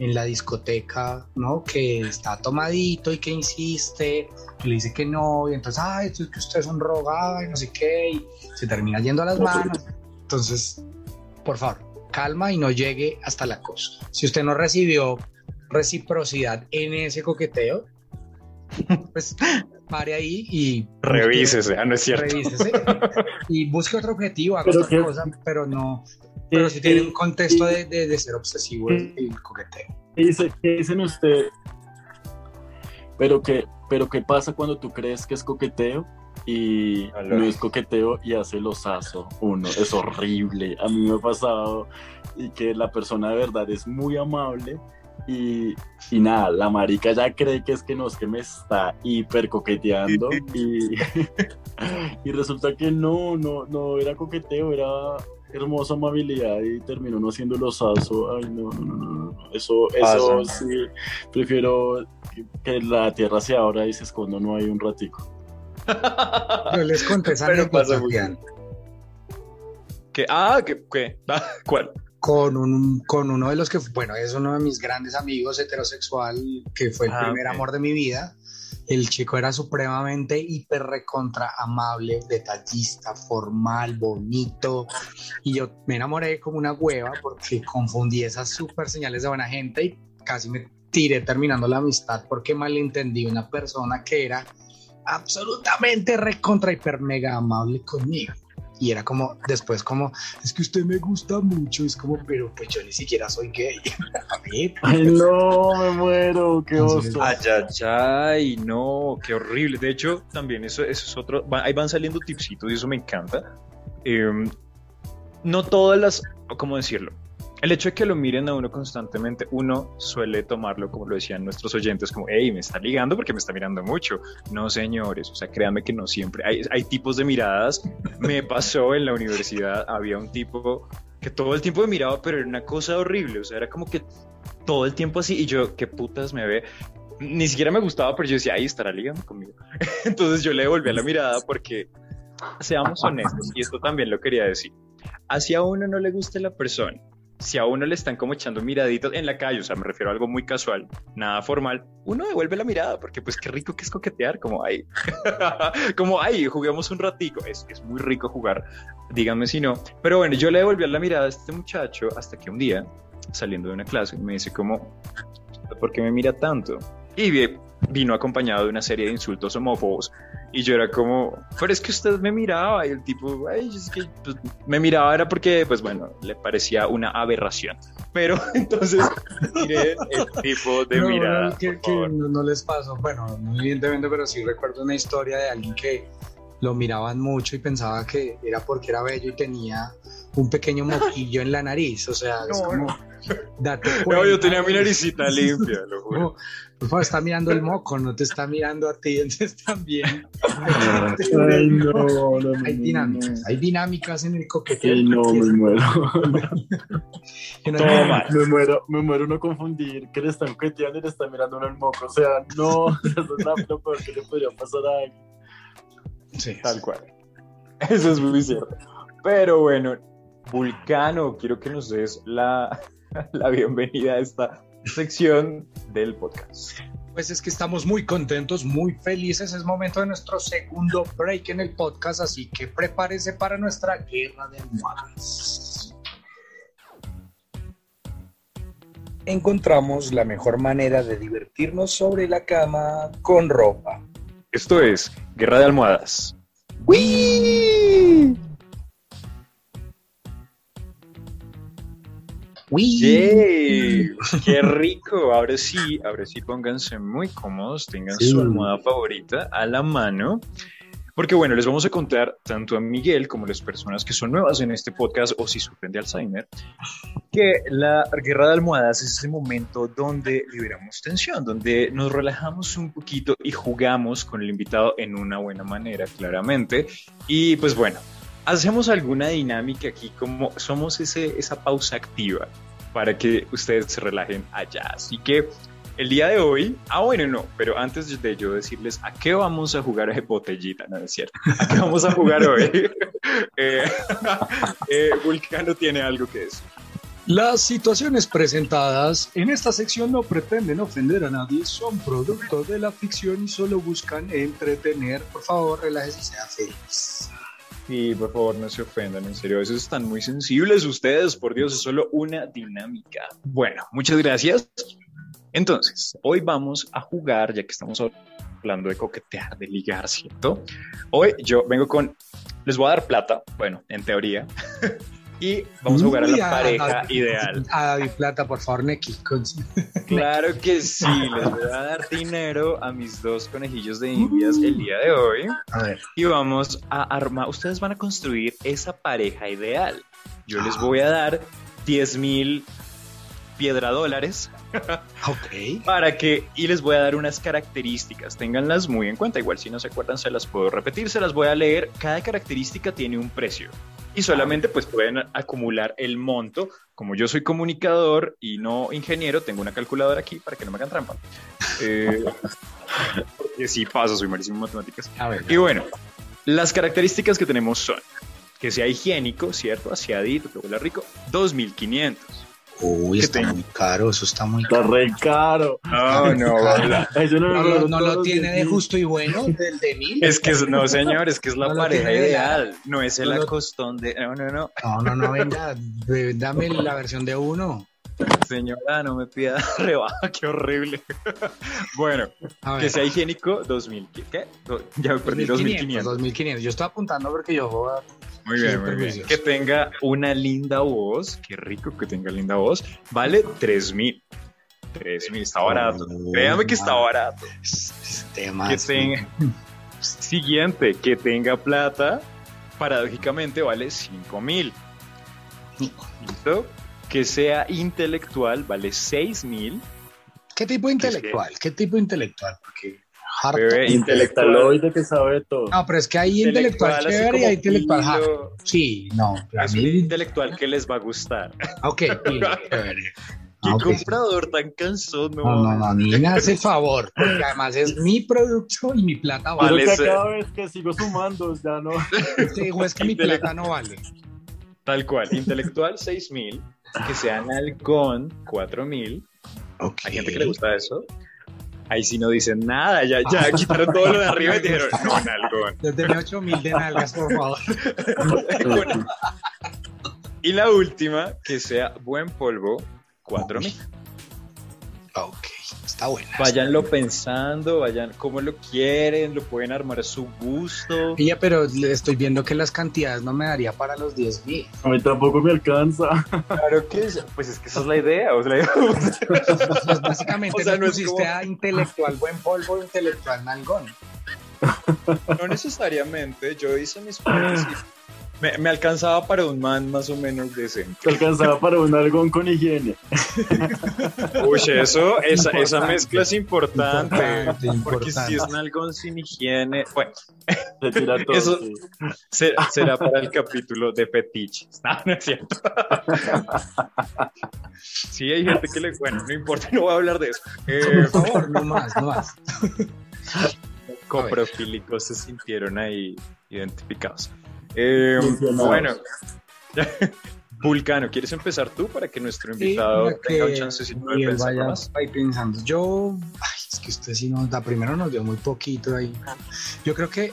en la discoteca, ¿no? Que está tomadito y que insiste, que le dice que no, y entonces, ay, esto es que usted es un rogado y no sé qué, y se termina yendo a las manos. Entonces, por favor, calma y no llegue hasta el acoso. Si usted no recibió reciprocidad en ese coqueteo, pues pare ahí y Revísese, ah, no es cierto. revísese y busque otro objetivo, haga Pero otra que- cosa, pero no, pero si tiene un contexto de, de- de ser obsesivo el, el coqueteo. ¿Qué, dice, qué dicen usted? Pero que, pero qué pasa cuando tú crees que es coqueteo y Aló. no es coqueteo y hace el osazo uno. Es horrible. A mí me ha pasado y que la persona de verdad es muy amable y, y nada, la marica ya cree que es que no, es que me está hiper coqueteando y, y resulta que no, no, no era coqueteo, era hermosa amabilidad y terminó no siendo el osazo. Ay, no, no, no, no, no. Eso, eso Pasa. sí, prefiero que, que la tierra se abra y se esconda no hay un ratico. Yo les conté esa Pero anécdota, pasa ¿Qué? Ah, ¿qué? qué? Ah, ¿Cuál? con, un, con uno de los que, bueno, es uno de mis grandes amigos heterosexual, que fue el Ah, primer amor de mi vida. El chico era supremamente hiper recontra amable, detallista, formal, bonito. Y yo me enamoré como una hueva porque confundí esas super señales de buena gente y casi me tiré terminando la amistad porque malentendí una persona que era absolutamente recontra hiper mega amable conmigo. Y era como, después como, es que usted me gusta mucho, es como, pero pues yo ni siquiera soy gay. A ver, Ay, no, me muero, qué oso. Ay, ay, ay, no, qué horrible. De hecho, también eso, eso es otro. va- ahí van saliendo tipsitos y eso me encanta. Eh, no todas las. ¿Cómo decirlo? El hecho de que lo miren a uno constantemente, uno suele tomarlo, como lo decían nuestros oyentes, como, hey, me está ligando porque me está mirando mucho. No, señores, o sea, créanme que no siempre. Hay, hay tipos de miradas. Me pasó en la universidad, había un tipo que todo el tiempo me miraba, pero era una cosa horrible. O sea, era como que todo el tiempo así y yo, ¿qué putas me ve? Ni siquiera me gustaba, pero yo decía, ahí estará ligando conmigo. Entonces yo le devolví la mirada porque, seamos honestos, y esto también lo quería decir, así a uno no le guste la persona, si a uno le están como echando miraditos en la calle, o sea, me refiero a algo muy casual, nada formal, uno devuelve la mirada porque pues qué rico que es coquetear, como ahí, como ahí, juguemos un ratico, es, es muy rico jugar, díganme si no, pero bueno, yo le devolví la mirada a este muchacho hasta que un día, saliendo de una clase, me dice como, ¿por qué me mira tanto? Y vi- vino acompañado de una serie de insultos homófobos. Y yo era como, pero es que usted me miraba. Y el tipo, ay, es que pues, me miraba era porque, pues bueno, le parecía una aberración. Pero entonces, mire el tipo de no, mirada. no, que, por que favor. no, no les pasó. Bueno, no evidentemente, pero sí recuerdo una historia de alguien que lo miraban mucho y pensaba que era porque era bello y tenía un pequeño moquillo en la nariz. O sea, es No, como, date No, cuenta. yo tenía mi naricita limpia, lo juro. No, por favor, está mirando el moco, no te está mirando a ti, entonces también. Ay, no, no, no, Hay dinámicas, no. hay dinámicas en el coqueteo. Ay, no, me muero. Toma. Me muero, me muero no confundir que le están coqueteando y le están mirando uno el moco. O sea, no, eso es lo peor que le podría pasar a alguien. Sí, Tal cual. Eso es muy cierto. Pero bueno, Vulcano, quiero que nos des la, la bienvenida a esta sección del podcast. Pues es que estamos muy contentos, muy felices. Es momento de nuestro segundo break en el podcast, así que prepárese para nuestra guerra de almohadas. Encontramos la mejor manera de divertirnos sobre la cama con ropa. Esto es Guerra de Almohadas. Uy. ¡Yay! ¡Qué rico! Ahora sí, ahora sí pónganse muy cómodos, tengan Sí. su almohada favorita a la mano. Porque bueno, les vamos a contar tanto a Miguel como a las personas que son nuevas en este podcast o si sufren de Alzheimer, que la guerra de almohadas es ese momento donde liberamos tensión, donde nos relajamos un poquito y jugamos con el invitado en una buena manera, claramente. Y pues bueno, hacemos alguna dinámica aquí como somos ese, esa pausa activa para que ustedes se relajen allá. Así que el día de hoy, ah bueno, no, pero antes de yo decirles a qué vamos a jugar de botellita, no es cierto, a qué vamos a jugar hoy, eh, eh, Vulcano tiene algo que decir. Las situaciones presentadas en esta sección no pretenden ofender a nadie, son producto de la ficción y solo buscan entretener. Por favor, relájese y sea feliz. Sí, por favor, no se ofendan, en serio, a están muy sensibles ustedes, por Dios, es solo una dinámica. Bueno, muchas gracias. Entonces, hoy vamos a jugar, ya que estamos hablando de coquetear, de ligar, ¿cierto? Hoy yo vengo con, les voy a dar plata, bueno, en teoría, y vamos a jugar a la pareja a- ideal. A David Plata, por favor, Neki. Claro que sí, les voy a dar dinero a mis dos conejillos de indias el día de hoy. A ver. y vamos a armar, ustedes van a construir esa pareja ideal. Yo les voy a dar 10 mil piedra dólares Ok. para que, y les voy a dar unas características, ténganlas muy en cuenta, igual si no se acuerdan se las puedo repetir, se las voy a leer, cada característica tiene un precio y solamente pues pueden acumular el monto, como yo soy comunicador y no ingeniero, tengo una calculadora aquí para que no me hagan trampa. Eh, porque sí pasa, soy malísimo en matemáticas. A ver. Y bueno, las características que tenemos son que sea higiénico, ¿cierto? Aseadito, que huela rico, 2.500. Uy, ¿Qué está tengo? muy caro, eso está muy Está caro. re caro. No, no, No, no todos lo tiene de justo y bueno, del de mil. Es que es- no, señor, es que es la No pareja ideal, no es el No acostón de... No, no, no, No, no, no, venga, dame la versión de uno. Señora, no me pida rebaja, qué horrible. bueno, que sea higiénico, 2.000. ¿Qué? Ya me perdí 2.500. 2500. Yo estoy apuntando porque yo juego a- Muy bien, muy bien. Que tenga una linda voz, qué rico que tenga linda voz, vale 3.000. 3.000, está barato. Oh, Créame que está barato. Este más. que tenga siguiente que tenga plata paradójicamente vale 5 mil listo que sea intelectual vale 6 mil ¿Qué tipo de intelectual? ¿Qué tipo de intelectual? Porque harto. Bebé, Intelectaloide que sabe todo. No, pero es que hay intelectual, chévere y hay intelectual Sí, no. es mí- un intelectual que les va a gustar Ok, pilo, chévere. qué Ah, ok. comprador tan cansón no, No, no, no, ni me hace favor, porque además es mi producto y mi plata Pero Vale, vale. que cada vez que sigo sumando, ya no. Este dijo es que mi plata no vale. tal cual intelectual 6 mil que sea halcón 4 mil Ok. Hay gente que le gusta eso. Ahí sí no dicen nada, ya, ya quitaron todo lo de arriba y dijeron, no, nalgón. Yo tenía 8000 de nalgas, por favor. Y la última, que sea buen polvo, 4000. Ok, está buena. Váyanlo pensando, vayan como lo quieren, lo pueden armar a su gusto. Ella, pero le estoy viendo que las cantidades no me daría para los 10 mil. A mí tampoco me alcanza. Claro que es, pues es que esa es la idea. O sea, Pues básicamente O sea, no pusiste como- a intelectual buen polvo, intelectual nalgón. no necesariamente, yo hice mis y me, me alcanzaba para un man más o menos decente. Te alcanzaba para un algón con higiene. Uy, eso, esa, esa mezcla es importante. Importante, Porque importante. si es algo sin higiene, bueno, Se tira todo. Eso- sí. se- será para el capítulo de fetiches. No, no es cierto. Sí, hay gente que le. Bueno, no importa, no voy a hablar de eso. Eh, Por favor, no más, no más. coprofílicos se sintieron ahí identificados. Eh, Mencionados. bueno, Vulcano, ¿quieres empezar tú para que nuestro Sí, invitado para tenga un que chancecito de pensar vaya más? ahí pensando. Yo, ay, es que usted sí nos da, primero nos dio muy poquito ahí. Yo creo que,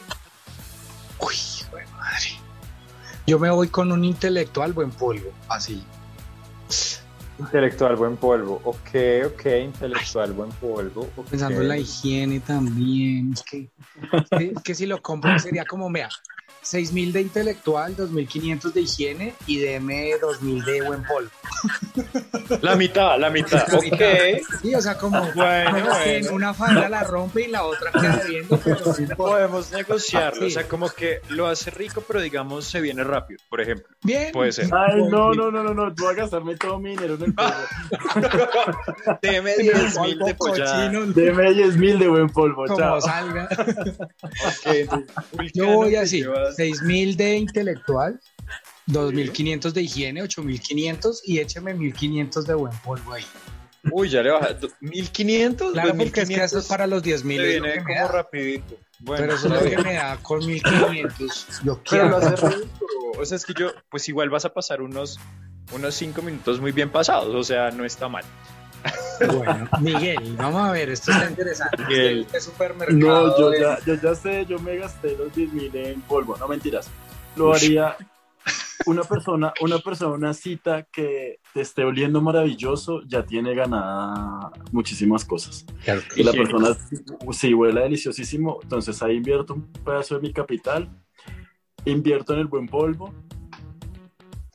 uy, hijo de madre. Yo me voy con un intelectual buen polvo, así. Intelectual buen polvo. Ok, ok, intelectual buen polvo. Pensando en la higiene también. Es que, es que si lo compro sería como, vea, 6.000 de intelectual, 2.500 de higiene y deme 2.000 de buen polvo. La mitad, la mitad. La Ok. mitad. Sí, o sea, como Bueno, bueno. una falda la rompe y la otra queda viendo, pero no importa. Podemos negociarlo, Sí. o sea, como que lo hace rico, pero digamos se viene rápido, por ejemplo. Bien. Puede ser. Ay, no, no, no, no, no, tú vas a gastarme todo mi dinero en el polvo. Deme 10 mil de pollada. Deme 10 mil de buen polvo, como chao. salga. Ok, entonces, Yo voy así, llevas- 6.000 de intelectual, 2.500 de higiene, 8.500 y écheme 1.500 de buen polvo ahí. Uy, ya le baja. do- 1500, Claro, porque es que eso es para los 10.000. Se es lo que como rapidito. Bueno, Pero eso es lo que me da con 1.500. Yo Pero lo quiero. hace rico. O sea, es que yo, pues igual vas a pasar unos, unos cinco minutos muy bien pasados. O sea, no está mal. Bueno, Miguel, vamos a ver, esto está interesante. Miguel. Este supermercado. No, yo de- ya, yo ya sé, yo me gasté los 10 mil en polvo, no mentiras. Lo haría una persona, una persona, una cita que te esté oliendo maravilloso, ya tiene ganada muchísimas cosas. Claro. Y la persona, si huele deliciosísimo, entonces ahí invierto un pedazo de mi capital, invierto en el buen polvo.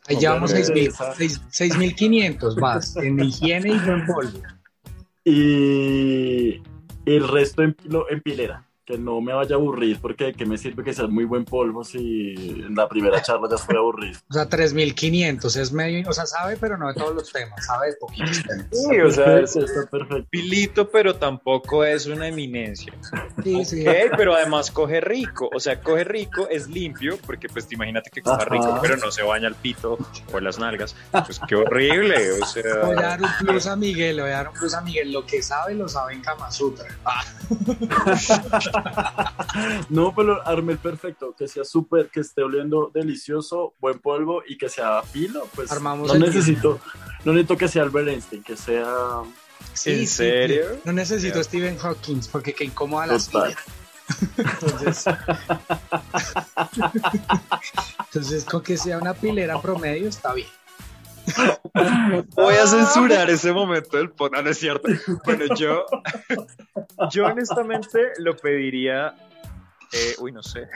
Ahí llevamos Hombre, 6.000, esa- seis- 6.500 más en higiene y buen polvo. Y el resto en, lo- en pilera, que no me vaya a aburrir, porque de qué me sirve que sea muy buen polvo si en la primera charla ya estoy aburrido. O sea, 3.500 es medio, o sea, sabe, pero no de todos los temas, sabe de poquitos temas. Sí, o sea, es Perfecto, está perfecto. pilito, pero tampoco es una eminencia. Sí, sí. Pero además coge rico. O sea, coge rico, es limpio, porque pues te imagínate que coja Ajá. rico, pero no se baña el pito o las nalgas. Pues qué horrible. O Voy a sea, dar un plus a Miguel, le voy a dar un plus a Miguel. Lo que sabe, lo sabe en Kama Sutra. No, pero armé el perfecto, que sea súper, que esté oliendo delicioso, buen polvo y que sea filo, pues Armamos no necesito, no necesito que sea Albert Einstein, que sea ¿En serio? No necesito. Stephen Hawking porque qué incómoda la Total. silla. Entonces, entonces, con que sea una pilera promedio está bien. Voy a censurar ese momento del podcast, no es cierto. Bueno, yo, yo honestamente lo pediría, eh, uy, no sé,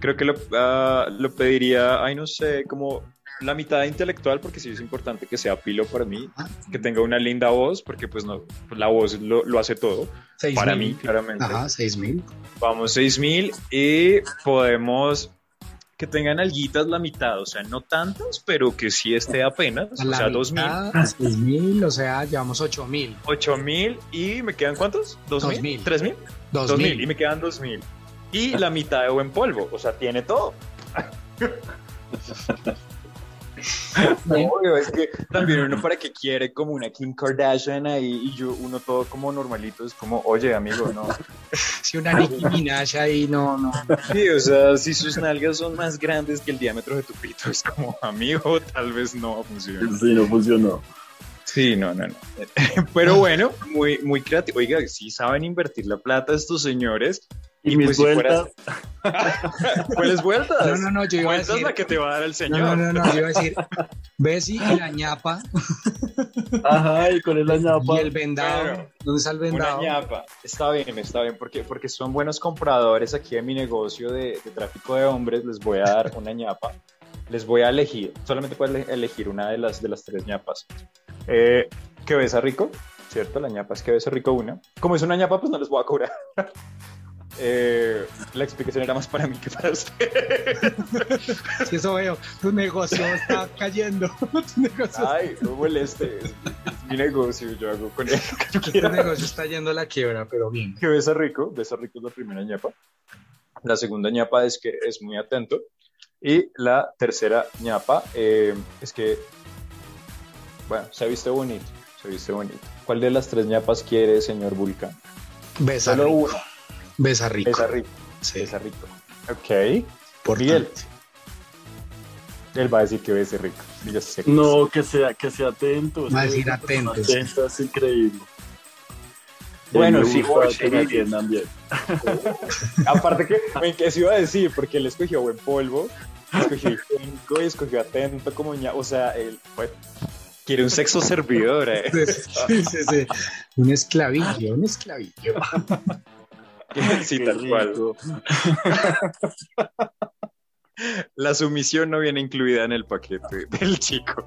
creo que lo, ah, lo pediría, ay, no sé, como la mitad intelectual, porque sí es importante que sea pilo para mí, que tenga una linda voz, porque pues no, la voz lo, lo hace todo, Seis para mil. mí, claramente. Ajá, seis mil. Vamos 6000 y podemos que tengan alguitas la mitad, o sea, no tantas, pero que sí esté apenas, o sea, 2000. mitad, seis mil, o sea, llevamos ocho mil. 8000 y me quedan cuántos? 2000, 2000. 3000, Dos 2000 y mil. me quedan 2000. Y la mitad de buen polvo, o sea, tiene todo. No, obvio, es que también uno para que quiere como una Kim Kardashian ahí y yo uno todo como normalito es como, oye amigo, no. Si una Nicki Minaj ahí no, no. Sí, o sea, si sus nalgas son más grandes que el diámetro de tu pito, es como, amigo, tal vez no funciona. Sí, no funcionó. Sí, no, no, no. Pero bueno, muy, muy creativo. Oiga, sí saben invertir la plata estos señores. Y, Y mis pues si vueltas, ¿Cuáles vueltas? No, no, no, yo iba a Vueltas decir. la que te va a dar el señor. no, no, no, yo iba a decir. Bessie y la ñapa ajá, y con el añapa. y el vendado. Claro. ¿Dónde está el Una vendado? ñapa. Está bien, está bien, porque, porque son buenos compradores aquí en mi negocio de, de tráfico de hombres. Les voy a dar una ñapa. Les voy a elegir, solamente puedes ele- elegir una de las, de las tres ñapas. Eh, que besa rico, ¿cierto? La ñapa es que besa rico una. Como es una ñapa, pues no les voy a cobrar. Eh, la explicación era más para mí que para usted. Si eso veo, tu negocio está cayendo. Tu negocio, Ay, no moleste. Es, es mi negocio, yo hago con él lo que yo tu negocio está yendo a la quiebra, pero bien. que besa rico, besa rico es la primera ñapa. La segunda ñapa es que es muy atento. Y la tercera ñapa eh, es que, bueno, se viste bonito, se viste bonito. ¿Cuál de las tres ñapas quiere, señor Vulcan? Besa Solo rico. uno. Besa rico. Besa rico, Sí, besa rico. Ok. por Miguel. Él va a decir que bese rico. Y yo sé que No, que sea, que sea atento. Va a decir atento, sí. Atenta es increíble. Bueno, sí, que me bien. Aparte que, ¿en qué se iba a decir? Porque él escogió buen polvo, escogió y escogió atento como ña, o sea, él, bueno, Quiere un sexo servidor. eh. Sí, sí, sí. Un esclavillo, un esclavillo. Sí, tal cual. La sumisión no viene incluida en el paquete del chico.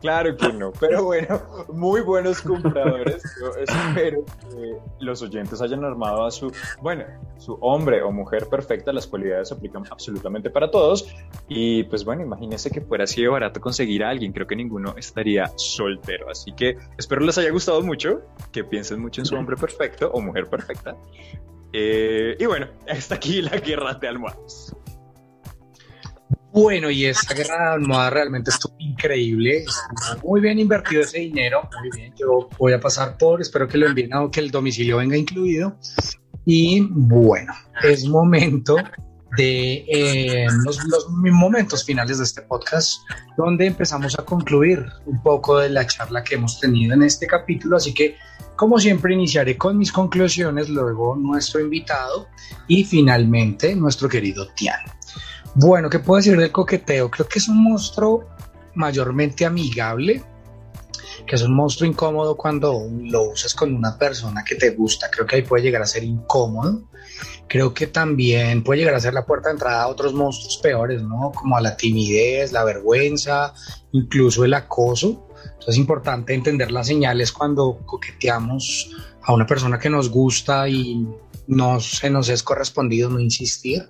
Claro que no, pero bueno, muy buenos compradores. Yo espero que los oyentes hayan armado a su, bueno, su hombre o mujer perfecta. Las cualidades se aplican absolutamente para todos. Y pues bueno, imagínense que fuera así de barato conseguir a alguien. Creo que ninguno estaría soltero. Así que espero les haya gustado mucho, que piensen mucho en su hombre perfecto o mujer perfecta. Eh, y bueno, hasta aquí la guerra de almohadas. Bueno, y esta guerra de almohada realmente estuvo increíble. Muy bien invertido ese dinero. Muy bien. Yo voy a pasar por, espero que lo envíen o que el domicilio venga incluido. Y bueno, es momento de eh, los momentos finales de este podcast, donde empezamos a concluir un poco de la charla que hemos tenido en este capítulo. Así que, como siempre, iniciaré con mis conclusiones, luego nuestro invitado y finalmente nuestro querido Tian. Bueno, ¿qué puedo decir del coqueteo? Creo que es un monstruo mayormente amigable, que es un monstruo incómodo cuando lo usas con una persona que te gusta. Creo que ahí puede llegar a ser incómodo. Creo que también puede llegar a ser la puerta de entrada a otros monstruos peores, ¿no? Como a la timidez, la vergüenza, incluso el acoso. Entonces es importante entender las señales cuando coqueteamos a una persona que nos gusta y no se nos es correspondido, no insistir.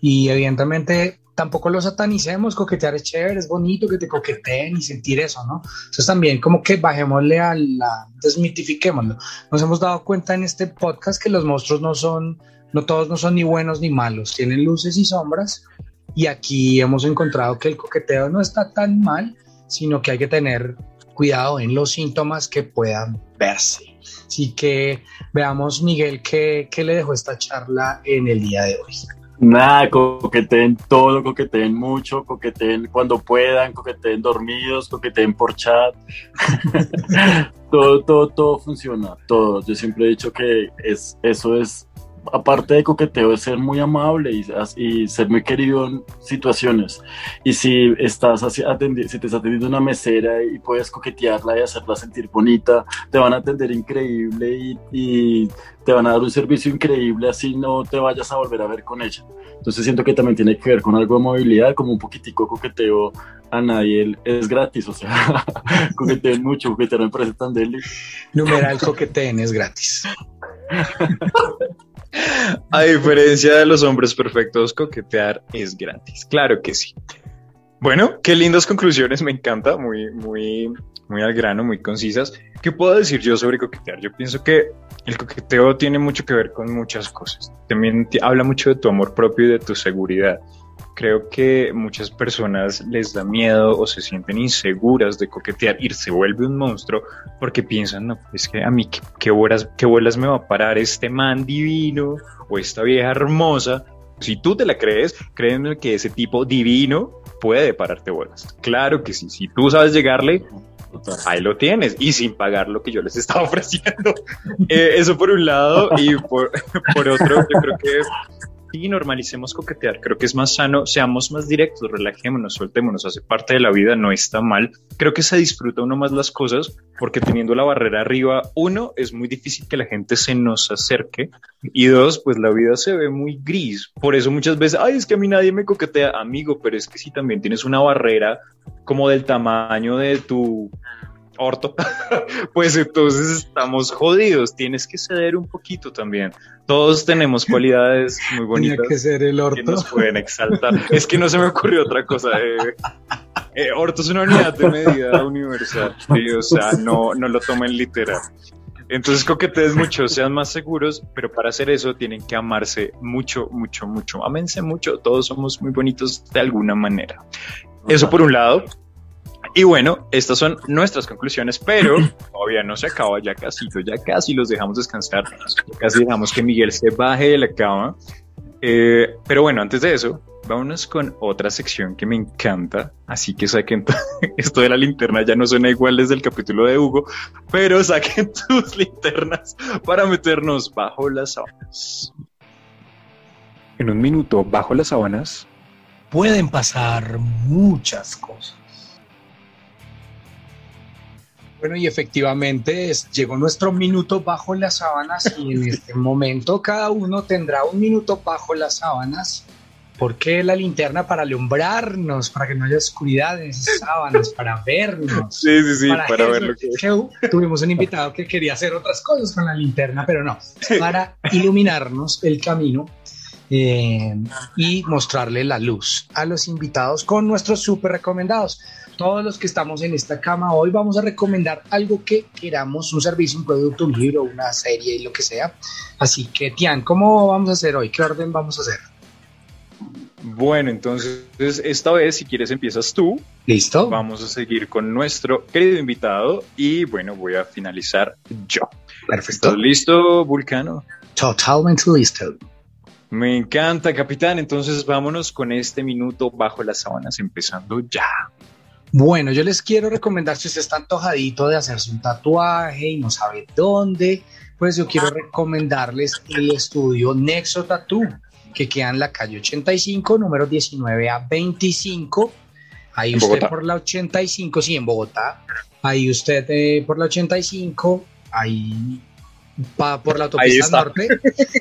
Y evidentemente tampoco lo satanicemos, coquetear es chévere, es bonito que te coqueteen y sentir eso, ¿no? Entonces también como que bajémosle a la, desmitifiquémoslo. Nos hemos dado cuenta en este podcast que los monstruos no son, no todos no son ni buenos ni malos, tienen luces y sombras y aquí hemos encontrado que el coqueteo no está tan mal, sino que hay que tener cuidado en los síntomas que puedan verse. Así que veamos, Miguel, qué, qué le dejó esta charla en el día de hoy. Nada, coqueteen todo, coqueteen mucho, coqueteen cuando puedan, coqueteen dormidos, coqueteen por chat. todo, todo, todo funciona, todo. Yo siempre he dicho que es, eso es, aparte de coqueteo, es ser muy amable y, y ser muy querido en situaciones. Y si estás si te está atendiendo una mesera y puedes coquetearla y hacerla sentir bonita, te van a atender increíble y, y te van a dar un servicio increíble, así no te vayas a volver a ver con ella. Entonces siento que también tiene que ver con algo de movilidad, como un poquitico coqueteo a nadie es gratis, o sea, coqueteen mucho, coquetear me parece tan deli. Numeral coqueteen es gratis. A diferencia de los hombres perfectos, coquetear es gratis. Claro que sí. Bueno, qué lindas conclusiones, me encanta, muy, muy, muy al grano, muy concisas. ¿Qué puedo decir yo sobre coquetear? Yo pienso que el coqueteo tiene mucho que ver con muchas cosas. También habla mucho de tu amor propio y de tu seguridad. Creo que muchas personas les da miedo o se sienten inseguras de coquetear y se vuelve un monstruo porque piensan, no, pues que a mí qué, qué, bolas, qué bolas me va a parar este man divino o esta vieja hermosa. Si tú te la crees, créeme que ese tipo divino puede pararte bolas. Claro que sí, si tú sabes llegarle, ahí lo tienes y sin pagar lo que yo les estaba ofreciendo. eh, eso por un lado y por, por otro, yo creo que sí, normalicemos coquetear. Creo que es más sano, seamos más directos, relajémonos, soltémonos, hace parte de la vida, no está mal. Creo que se disfruta uno más las cosas porque teniendo la barrera arriba, uno, es muy difícil que la gente se nos acerque y dos, pues la vida se ve muy gris. Por eso muchas veces, ay, es que a mí nadie me coquetea, amigo, pero es que si también tienes una barrera como del tamaño de tu orto, pues entonces estamos jodidos. Tienes que ceder un poquito también. Todos tenemos cualidades muy bonitas Tenía que ser el que orto. nos pueden exaltar. es que no se me ocurrió otra cosa. Eh, eh, orto es una unidad de medida universal. sí, o sea, no, no lo tomen literal. Entonces coquetees mucho, sean más seguros, pero para hacer eso tienen que amarse mucho, mucho, mucho. Amense mucho, todos somos muy bonitos de alguna manera. Eso por un lado. Y bueno, estas son nuestras conclusiones, pero todavía no se acaba, ya casi, ya casi los dejamos descansar, casi dejamos que Miguel se baje de la cama. Eh, pero bueno, antes de eso, vámonos con otra sección que me encanta, así que saquen esto de la linterna, ya no suena igual desde el capítulo de Hugo, pero saquen tus linternas para meternos bajo las sábanas. En un minuto, bajo las sábanas, Pueden pasar muchas cosas. Bueno, y efectivamente es- llegó nuestro minuto bajo las sábanas y en este momento cada uno tendrá un minuto bajo las sábanas. porque la linterna? Para alumbrarnos, para que no haya oscuridad en esas sábanas, para vernos. Sí, sí, sí, para, eso. ver lo que... Que tuvimos un invitado que quería hacer otras cosas con la linterna, pero no, para iluminarnos el camino eh, y mostrarle la luz a los invitados con nuestros súper recomendados. Todos los que estamos en esta cama hoy vamos a recomendar algo que queramos, un servicio, un producto, un libro, una serie y lo que sea. Así que, Tian, ¿cómo vamos a hacer hoy? ¿Qué orden vamos a hacer? Bueno, entonces esta vez, si quieres, empiezas tú. ¿Listo? Vamos a seguir con nuestro querido invitado y bueno, voy a finalizar yo. Perfecto. ¿Estás listo, Vulcano? Totalmente listo. Me encanta, capitán. Entonces vámonos con este minuto bajo las sábanas, empezando ya. Bueno, yo les quiero recomendar si usted está antojadito de hacerse un tatuaje y no sabe dónde, pues yo quiero recomendarles el estudio Nexo Tattoo, que queda en la calle 85, número 19 a 25. Ahí ¿En usted Bogotá? por la 85, sí, en Bogotá. Ahí usted eh, por la 85, ahí va por la Ahí autopista norte,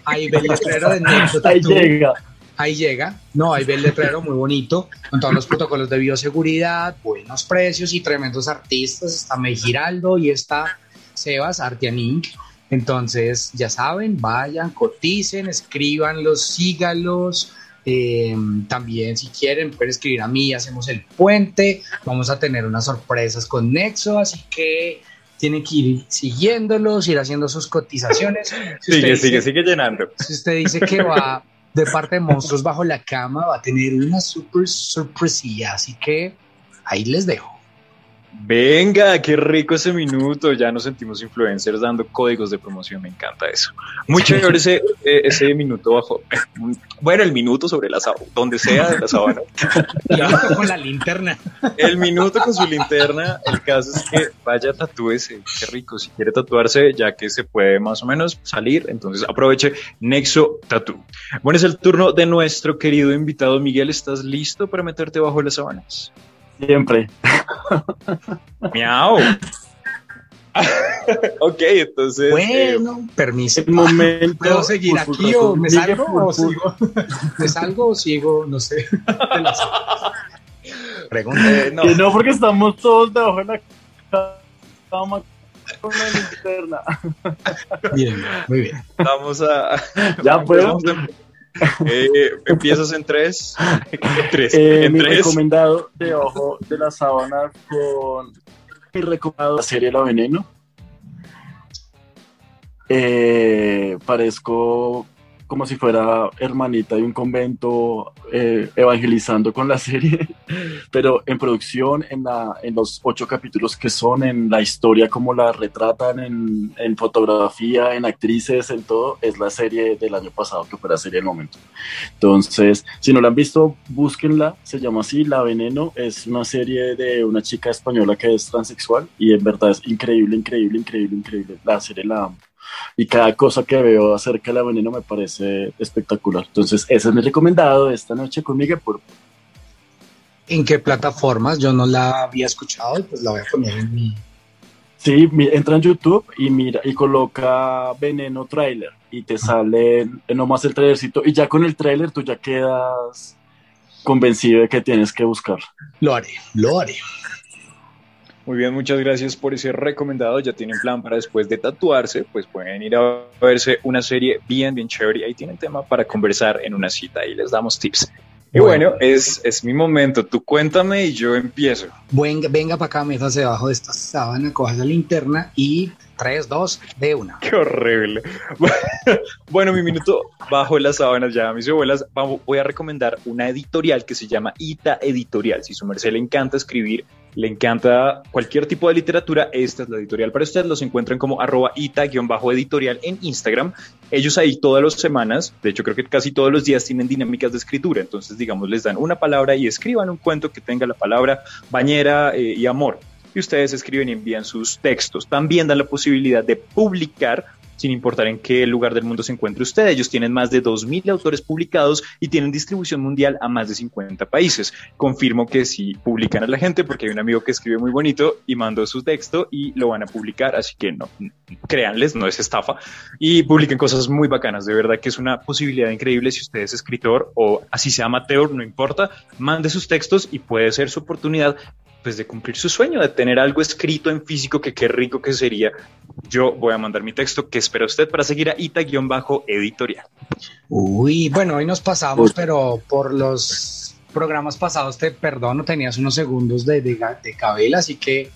ahí ve el letrero de Nexo Ahí Tattoo llega. Ahí llega, no, ahí ve el letrero muy bonito, con todos los protocolos de bioseguridad, buenos precios y tremendos artistas, está May Giraldo y está Sebas Artian Inc. Entonces, ya saben, vayan, coticen, escríbanlos, sígalos. eh, también, si quieren, pueden escribir a mí, hacemos el puente. Vamos a tener unas sorpresas con Nexo, así que tienen que ir siguiéndolos, ir haciendo sus cotizaciones. Si Sigue, dice- sigue, sigue llenando. si usted dice que va de parte de Monstruos Bajo la Cama, va a tener una super sorpresilla. Así que ahí les dejo. Venga, qué rico ese minuto. Ya nos sentimos influencers dando códigos de promoción. Me encanta eso. Muy chévere ese, eh, ese minuto bajo. Bueno, el minuto sobre la sábana, donde sea de la sábana. Con la linterna. El minuto con su linterna. El caso es que vaya, tatúese. Qué rico. Si quiere tatuarse, ya que se puede más o menos salir, entonces aproveche Nexo Tattoo. Bueno, es el turno de nuestro querido invitado Miguel. ¿Estás listo para meterte bajo las sábanas? Siempre. Miau. ok, entonces. eh, Bueno, permiso. El momento. ¿Puedo seguir aquí o me salgo o sigo? ¿Me salgo o sigo? No sé. Pregunta. eh, no, Que no, porque estamos todos debajo de la cama con la linterna. Bien, muy bien. vamos a. Ya puedo. Eh, empiezas en tres. En tres. Eh, en mi tres. recomendado debajo de la sábana con mi recomendado la serie La Veneno. Eh, parezco como si fuera hermanita de un convento eh, evangelizando con la serie, pero en producción, en, la, en los ocho capítulos que son, en la historia, como la retratan, en, en fotografía, en actrices, en todo, es la serie del año pasado que fue la serie del momento. Entonces, si no la han visto, búsquenla, se llama así, La Veneno, es una serie de una chica española que es transexual y en verdad es increíble, increíble, increíble, increíble. La serie la amo. Y cada cosa que veo acerca de La Veneno me parece espectacular. Entonces, ese es mi recomendado esta noche con Miguel ¿En qué plataformas? Yo no la había escuchado y pues la voy a poner en mi. Sí, entra en YouTube y mira y coloca Veneno Trailer y te sale nomás el trailercito y ya con el trailer tú ya quedas convencido de que tienes que buscar. Lo haré, lo haré. Muy bien, muchas gracias por ese recomendado. Ya tienen plan para después de tatuarse, pues pueden ir a verse una serie bien, bien chévere. Ahí tienen tema para conversar en una cita y les damos tips. Y Bueno. bueno, es, es mi momento. Tú cuéntame y yo empiezo. Venga, venga para acá, métase debajo de esta sábana, coja la linterna y 3, 2, de una. Qué horrible. Bueno, mi minuto bajo las sábanas ya, mis abuelas, voy a recomendar una editorial que se llama Ita Editorial. Si su merced le encanta escribir, le encanta cualquier tipo de literatura, esta es la editorial para ustedes. Los encuentran como arroba ita-editorial en Instagram. Ellos ahí todas las semanas, de hecho creo que casi todos los días tienen dinámicas de escritura. Entonces, digamos, les dan una palabra y escriban un cuento que tenga la palabra bañera eh, y amor y ustedes escriben y envían sus textos. También dan la posibilidad de publicar sin importar en qué lugar del mundo se encuentre usted. Ellos tienen más de 2.000 autores publicados y tienen distribución mundial a más de 50 países. Confirmo que si publican a la gente, porque hay un amigo que escribe muy bonito y mandó su texto y lo van a publicar, así que no, créanles, no es estafa. Y publiquen cosas muy bacanas, de verdad que es una posibilidad increíble si usted es escritor o así sea amateur, no importa, mande sus textos y puede ser su oportunidad pues de cumplir su sueño, de tener algo escrito en físico, que qué rico que sería. Yo voy a mandar mi texto que espera usted para seguir a Ita-editorial. Uy, bueno, hoy nos pasamos, pero por los programas pasados te perdono, tenías unos segundos de, de, de así que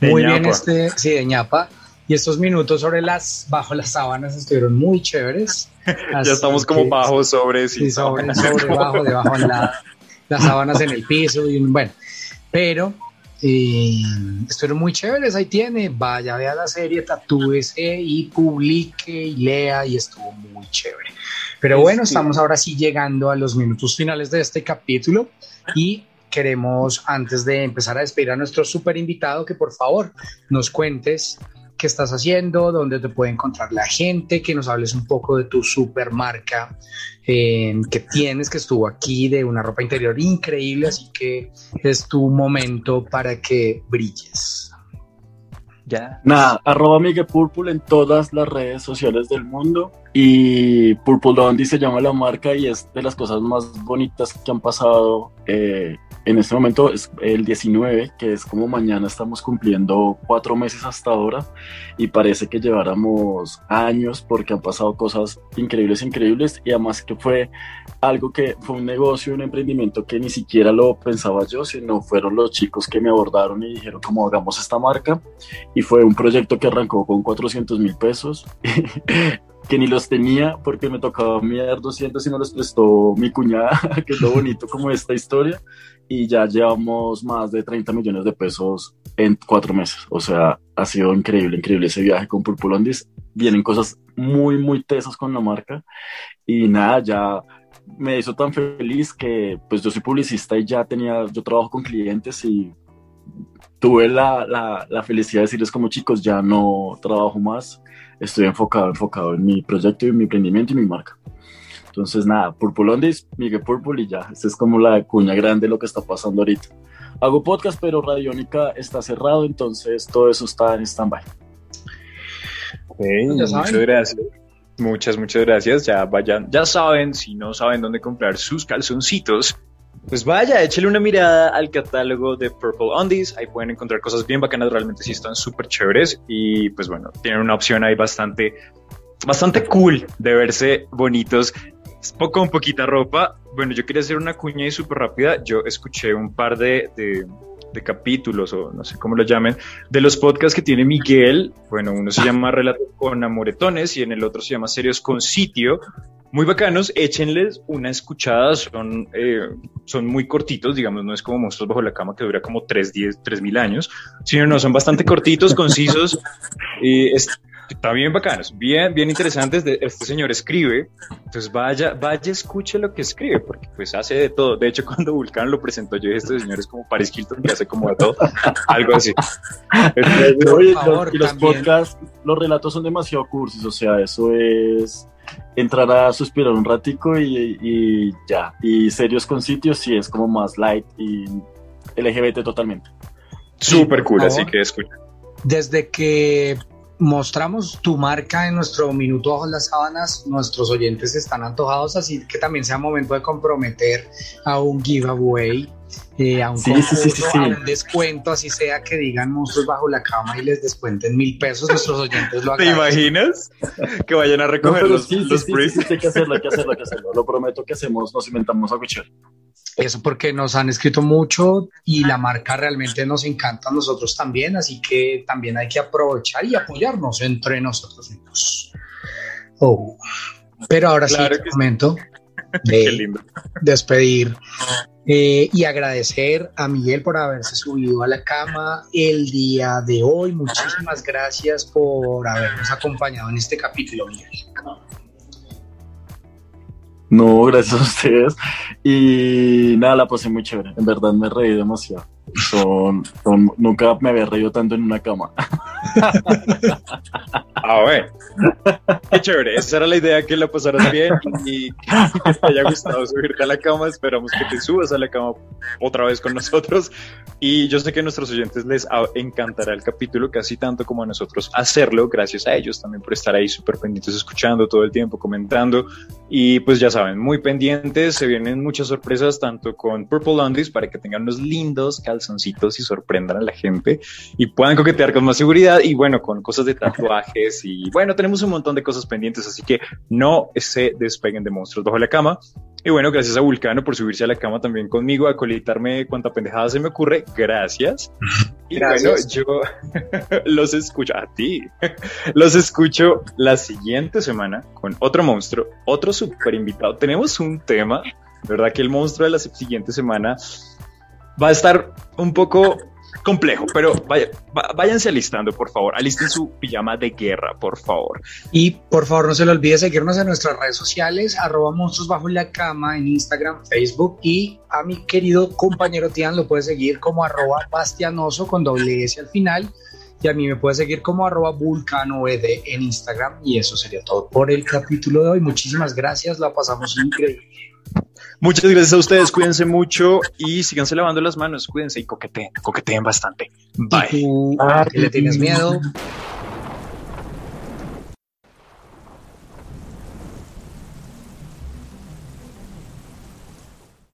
muy bien este, sí, de ñapa. Y estos minutos sobre las, bajo las sábanas estuvieron muy chéveres. ya estamos como bajo sobre, sí, sobre, sobre, bajo, debajo la, las sábanas en el piso y bueno, pero eh, estuvieron muy chéveres, ahí tiene, vaya, vea la serie, tatúese y publique y lea y estuvo muy chévere. Pero bueno, estamos ahora sí llegando a los minutos finales de este capítulo y queremos, antes de empezar a despedir a nuestro super invitado, que por favor nos cuentes qué estás haciendo, dónde te puede encontrar la gente, que nos hables un poco de tu super marca eh, que tienes, que estuvo aquí, de una ropa interior increíble, así que es tu momento para que brilles. Ya. Nada, arroba Miguel en todas las redes sociales del mundo y Purple Dondi se llama la marca y es de las cosas más bonitas que han pasado eh, en este momento es el 19, que es como mañana estamos cumpliendo cuatro meses hasta ahora y parece que lleváramos años porque han pasado cosas increíbles, increíbles y además que fue algo que fue un negocio, un emprendimiento que ni siquiera lo pensaba yo, sino fueron los chicos que me abordaron y dijeron cómo hagamos esta marca y fue un proyecto que arrancó con 400 mil pesos que ni los tenía porque me tocaba mirar 200 y me los prestó mi cuñada, que es lo bonito como esta historia y ya llevamos más de 30 millones de pesos en cuatro meses. O sea, ha sido increíble, increíble ese viaje con Purpulondis. Vienen cosas muy, muy tesas con la marca y nada, ya me hizo tan feliz que pues yo soy publicista y ya tenía, yo trabajo con clientes y tuve la, la, la felicidad de decirles como chicos, ya no trabajo más, estoy enfocado, enfocado en mi proyecto y mi emprendimiento y mi marca. Entonces, nada, Purpulondis, Miguel Purple y ya. Esta es como la cuña grande de lo que está pasando ahorita. Hago podcast, pero Radiónica está cerrado, entonces todo eso está en stand-by. muchas gracias. Muchas, muchas gracias. Ya vayan, ya saben, si no saben dónde comprar sus calzoncitos, pues vaya, échale una mirada al catálogo de Purple Undies. Ahí pueden encontrar cosas bien bacanas, realmente sí están súper chéveres. Y pues bueno, tienen una opción ahí bastante, bastante cool de verse bonitos poco, un poquita ropa. Bueno, yo quería hacer una cuña y súper rápida. Yo escuché un par de, de, capítulos, o no sé cómo lo llamen, de los podcasts que tiene Miguel. Bueno, uno se llama Relatos con Amoretones y en el otro se llama Serios con Sitio. Muy bacanos, échenles una escuchada, son, eh, son muy cortitos, digamos, no es como Monstruos Bajo la Cama que dura como 3, 10, 3 mil años, sino no, son bastante cortitos, concisos, y es, está bien bacanos, bien, bien interesantes. Este señor escribe, entonces vaya, vaya, escuche lo que escribe, porque pues hace de todo. De hecho, cuando Vulcan lo presentó, yo dije, este señor es como Paris Hilton, que hace como de todo, algo así. Oye, los, y los podcasts, los relatos son demasiado cursis, o sea, eso es entrar a suspirar un ratico y, y ya. Y serios con sitios sí es como más light y LGBT totalmente. Súper cool, así que escucha. Desde que mostramos tu marca en nuestro minuto bajo las sábanas, nuestros oyentes están antojados, así que también sea momento de comprometer a un giveaway, eh, a un un descuento, así sea que digan monstruos bajo la cama y les descuenten mil pesos, nuestros oyentes lo ¿Te imaginas? Que vayan a recoger los, los sí, hay que hacerlo, hay que hacerlo, hay que hacerlo. Lo prometo que hacemos, nos inventamos a cuchillo. Eso porque nos han escrito mucho y la marca realmente nos encanta a nosotros también, así que también hay que aprovechar y apoyarnos entre nosotros mismos. Oh. Pero ahora sí, es momento de despedir eh, y agradecer a Miguel por haberse subido a la cama el día de hoy. Muchísimas gracias por habernos acompañado en este capítulo, Miguel. No, gracias a ustedes. Y nada, la pasé muy chévere. En verdad me reí demasiado. Son, son- nunca me había reído tanto en una cama. Ah, bueno. Qué chévere. Esa era la idea, que la pasaras bien y que te haya gustado subirte a la cama. Esperamos que te subas a la cama otra vez con nosotros. Y yo sé que a nuestros oyentes les a- encantará el capítulo casi tanto como a nosotros hacerlo. Gracias a ellos también por estar ahí súper pendientes, escuchando todo el tiempo, comentando. Y pues ya saben, muy pendientes. Se vienen muchas sorpresas, tanto con Purple Undies para que tengan unos lindos calzoncitos y sorprendan a la gente y puedan coquetear con más seguridad y bueno, con cosas de tatuajes y bueno, tenemos un montón de cosas pendientes, así que no se despeguen de monstruos bajo la cama. Y bueno, gracias a Vulcano por subirse a la cama también conmigo, a colitarme cuanta pendejada se me ocurre. Gracias. Y Gracias. bueno, yo los escucho a ti. Los escucho la siguiente semana con otro monstruo, otro super invitado. Tenemos un tema, verdad que el monstruo de la siguiente semana va a estar un poco complejo, pero vaya- va- váyanse alistando, por favor. Alisten su pijama de guerra, por favor. Y por favor no se le olvide seguirnos en nuestras redes sociales, arroba monstruos bajo la cama en Instagram, Facebook y a mi querido compañero Tian lo puede seguir como arroba bastianoso con doble S al final y a mí me puede seguir como arroba vulcano ed en Instagram y eso sería todo por el capítulo de hoy. Muchísimas gracias, la pasamos increíble. Muchas gracias a ustedes, cuídense mucho y síganse lavando las manos, cuídense y coqueteen, coqueteen bastante. Bye. ¿Y tú, ¿a qué le tienes miedo?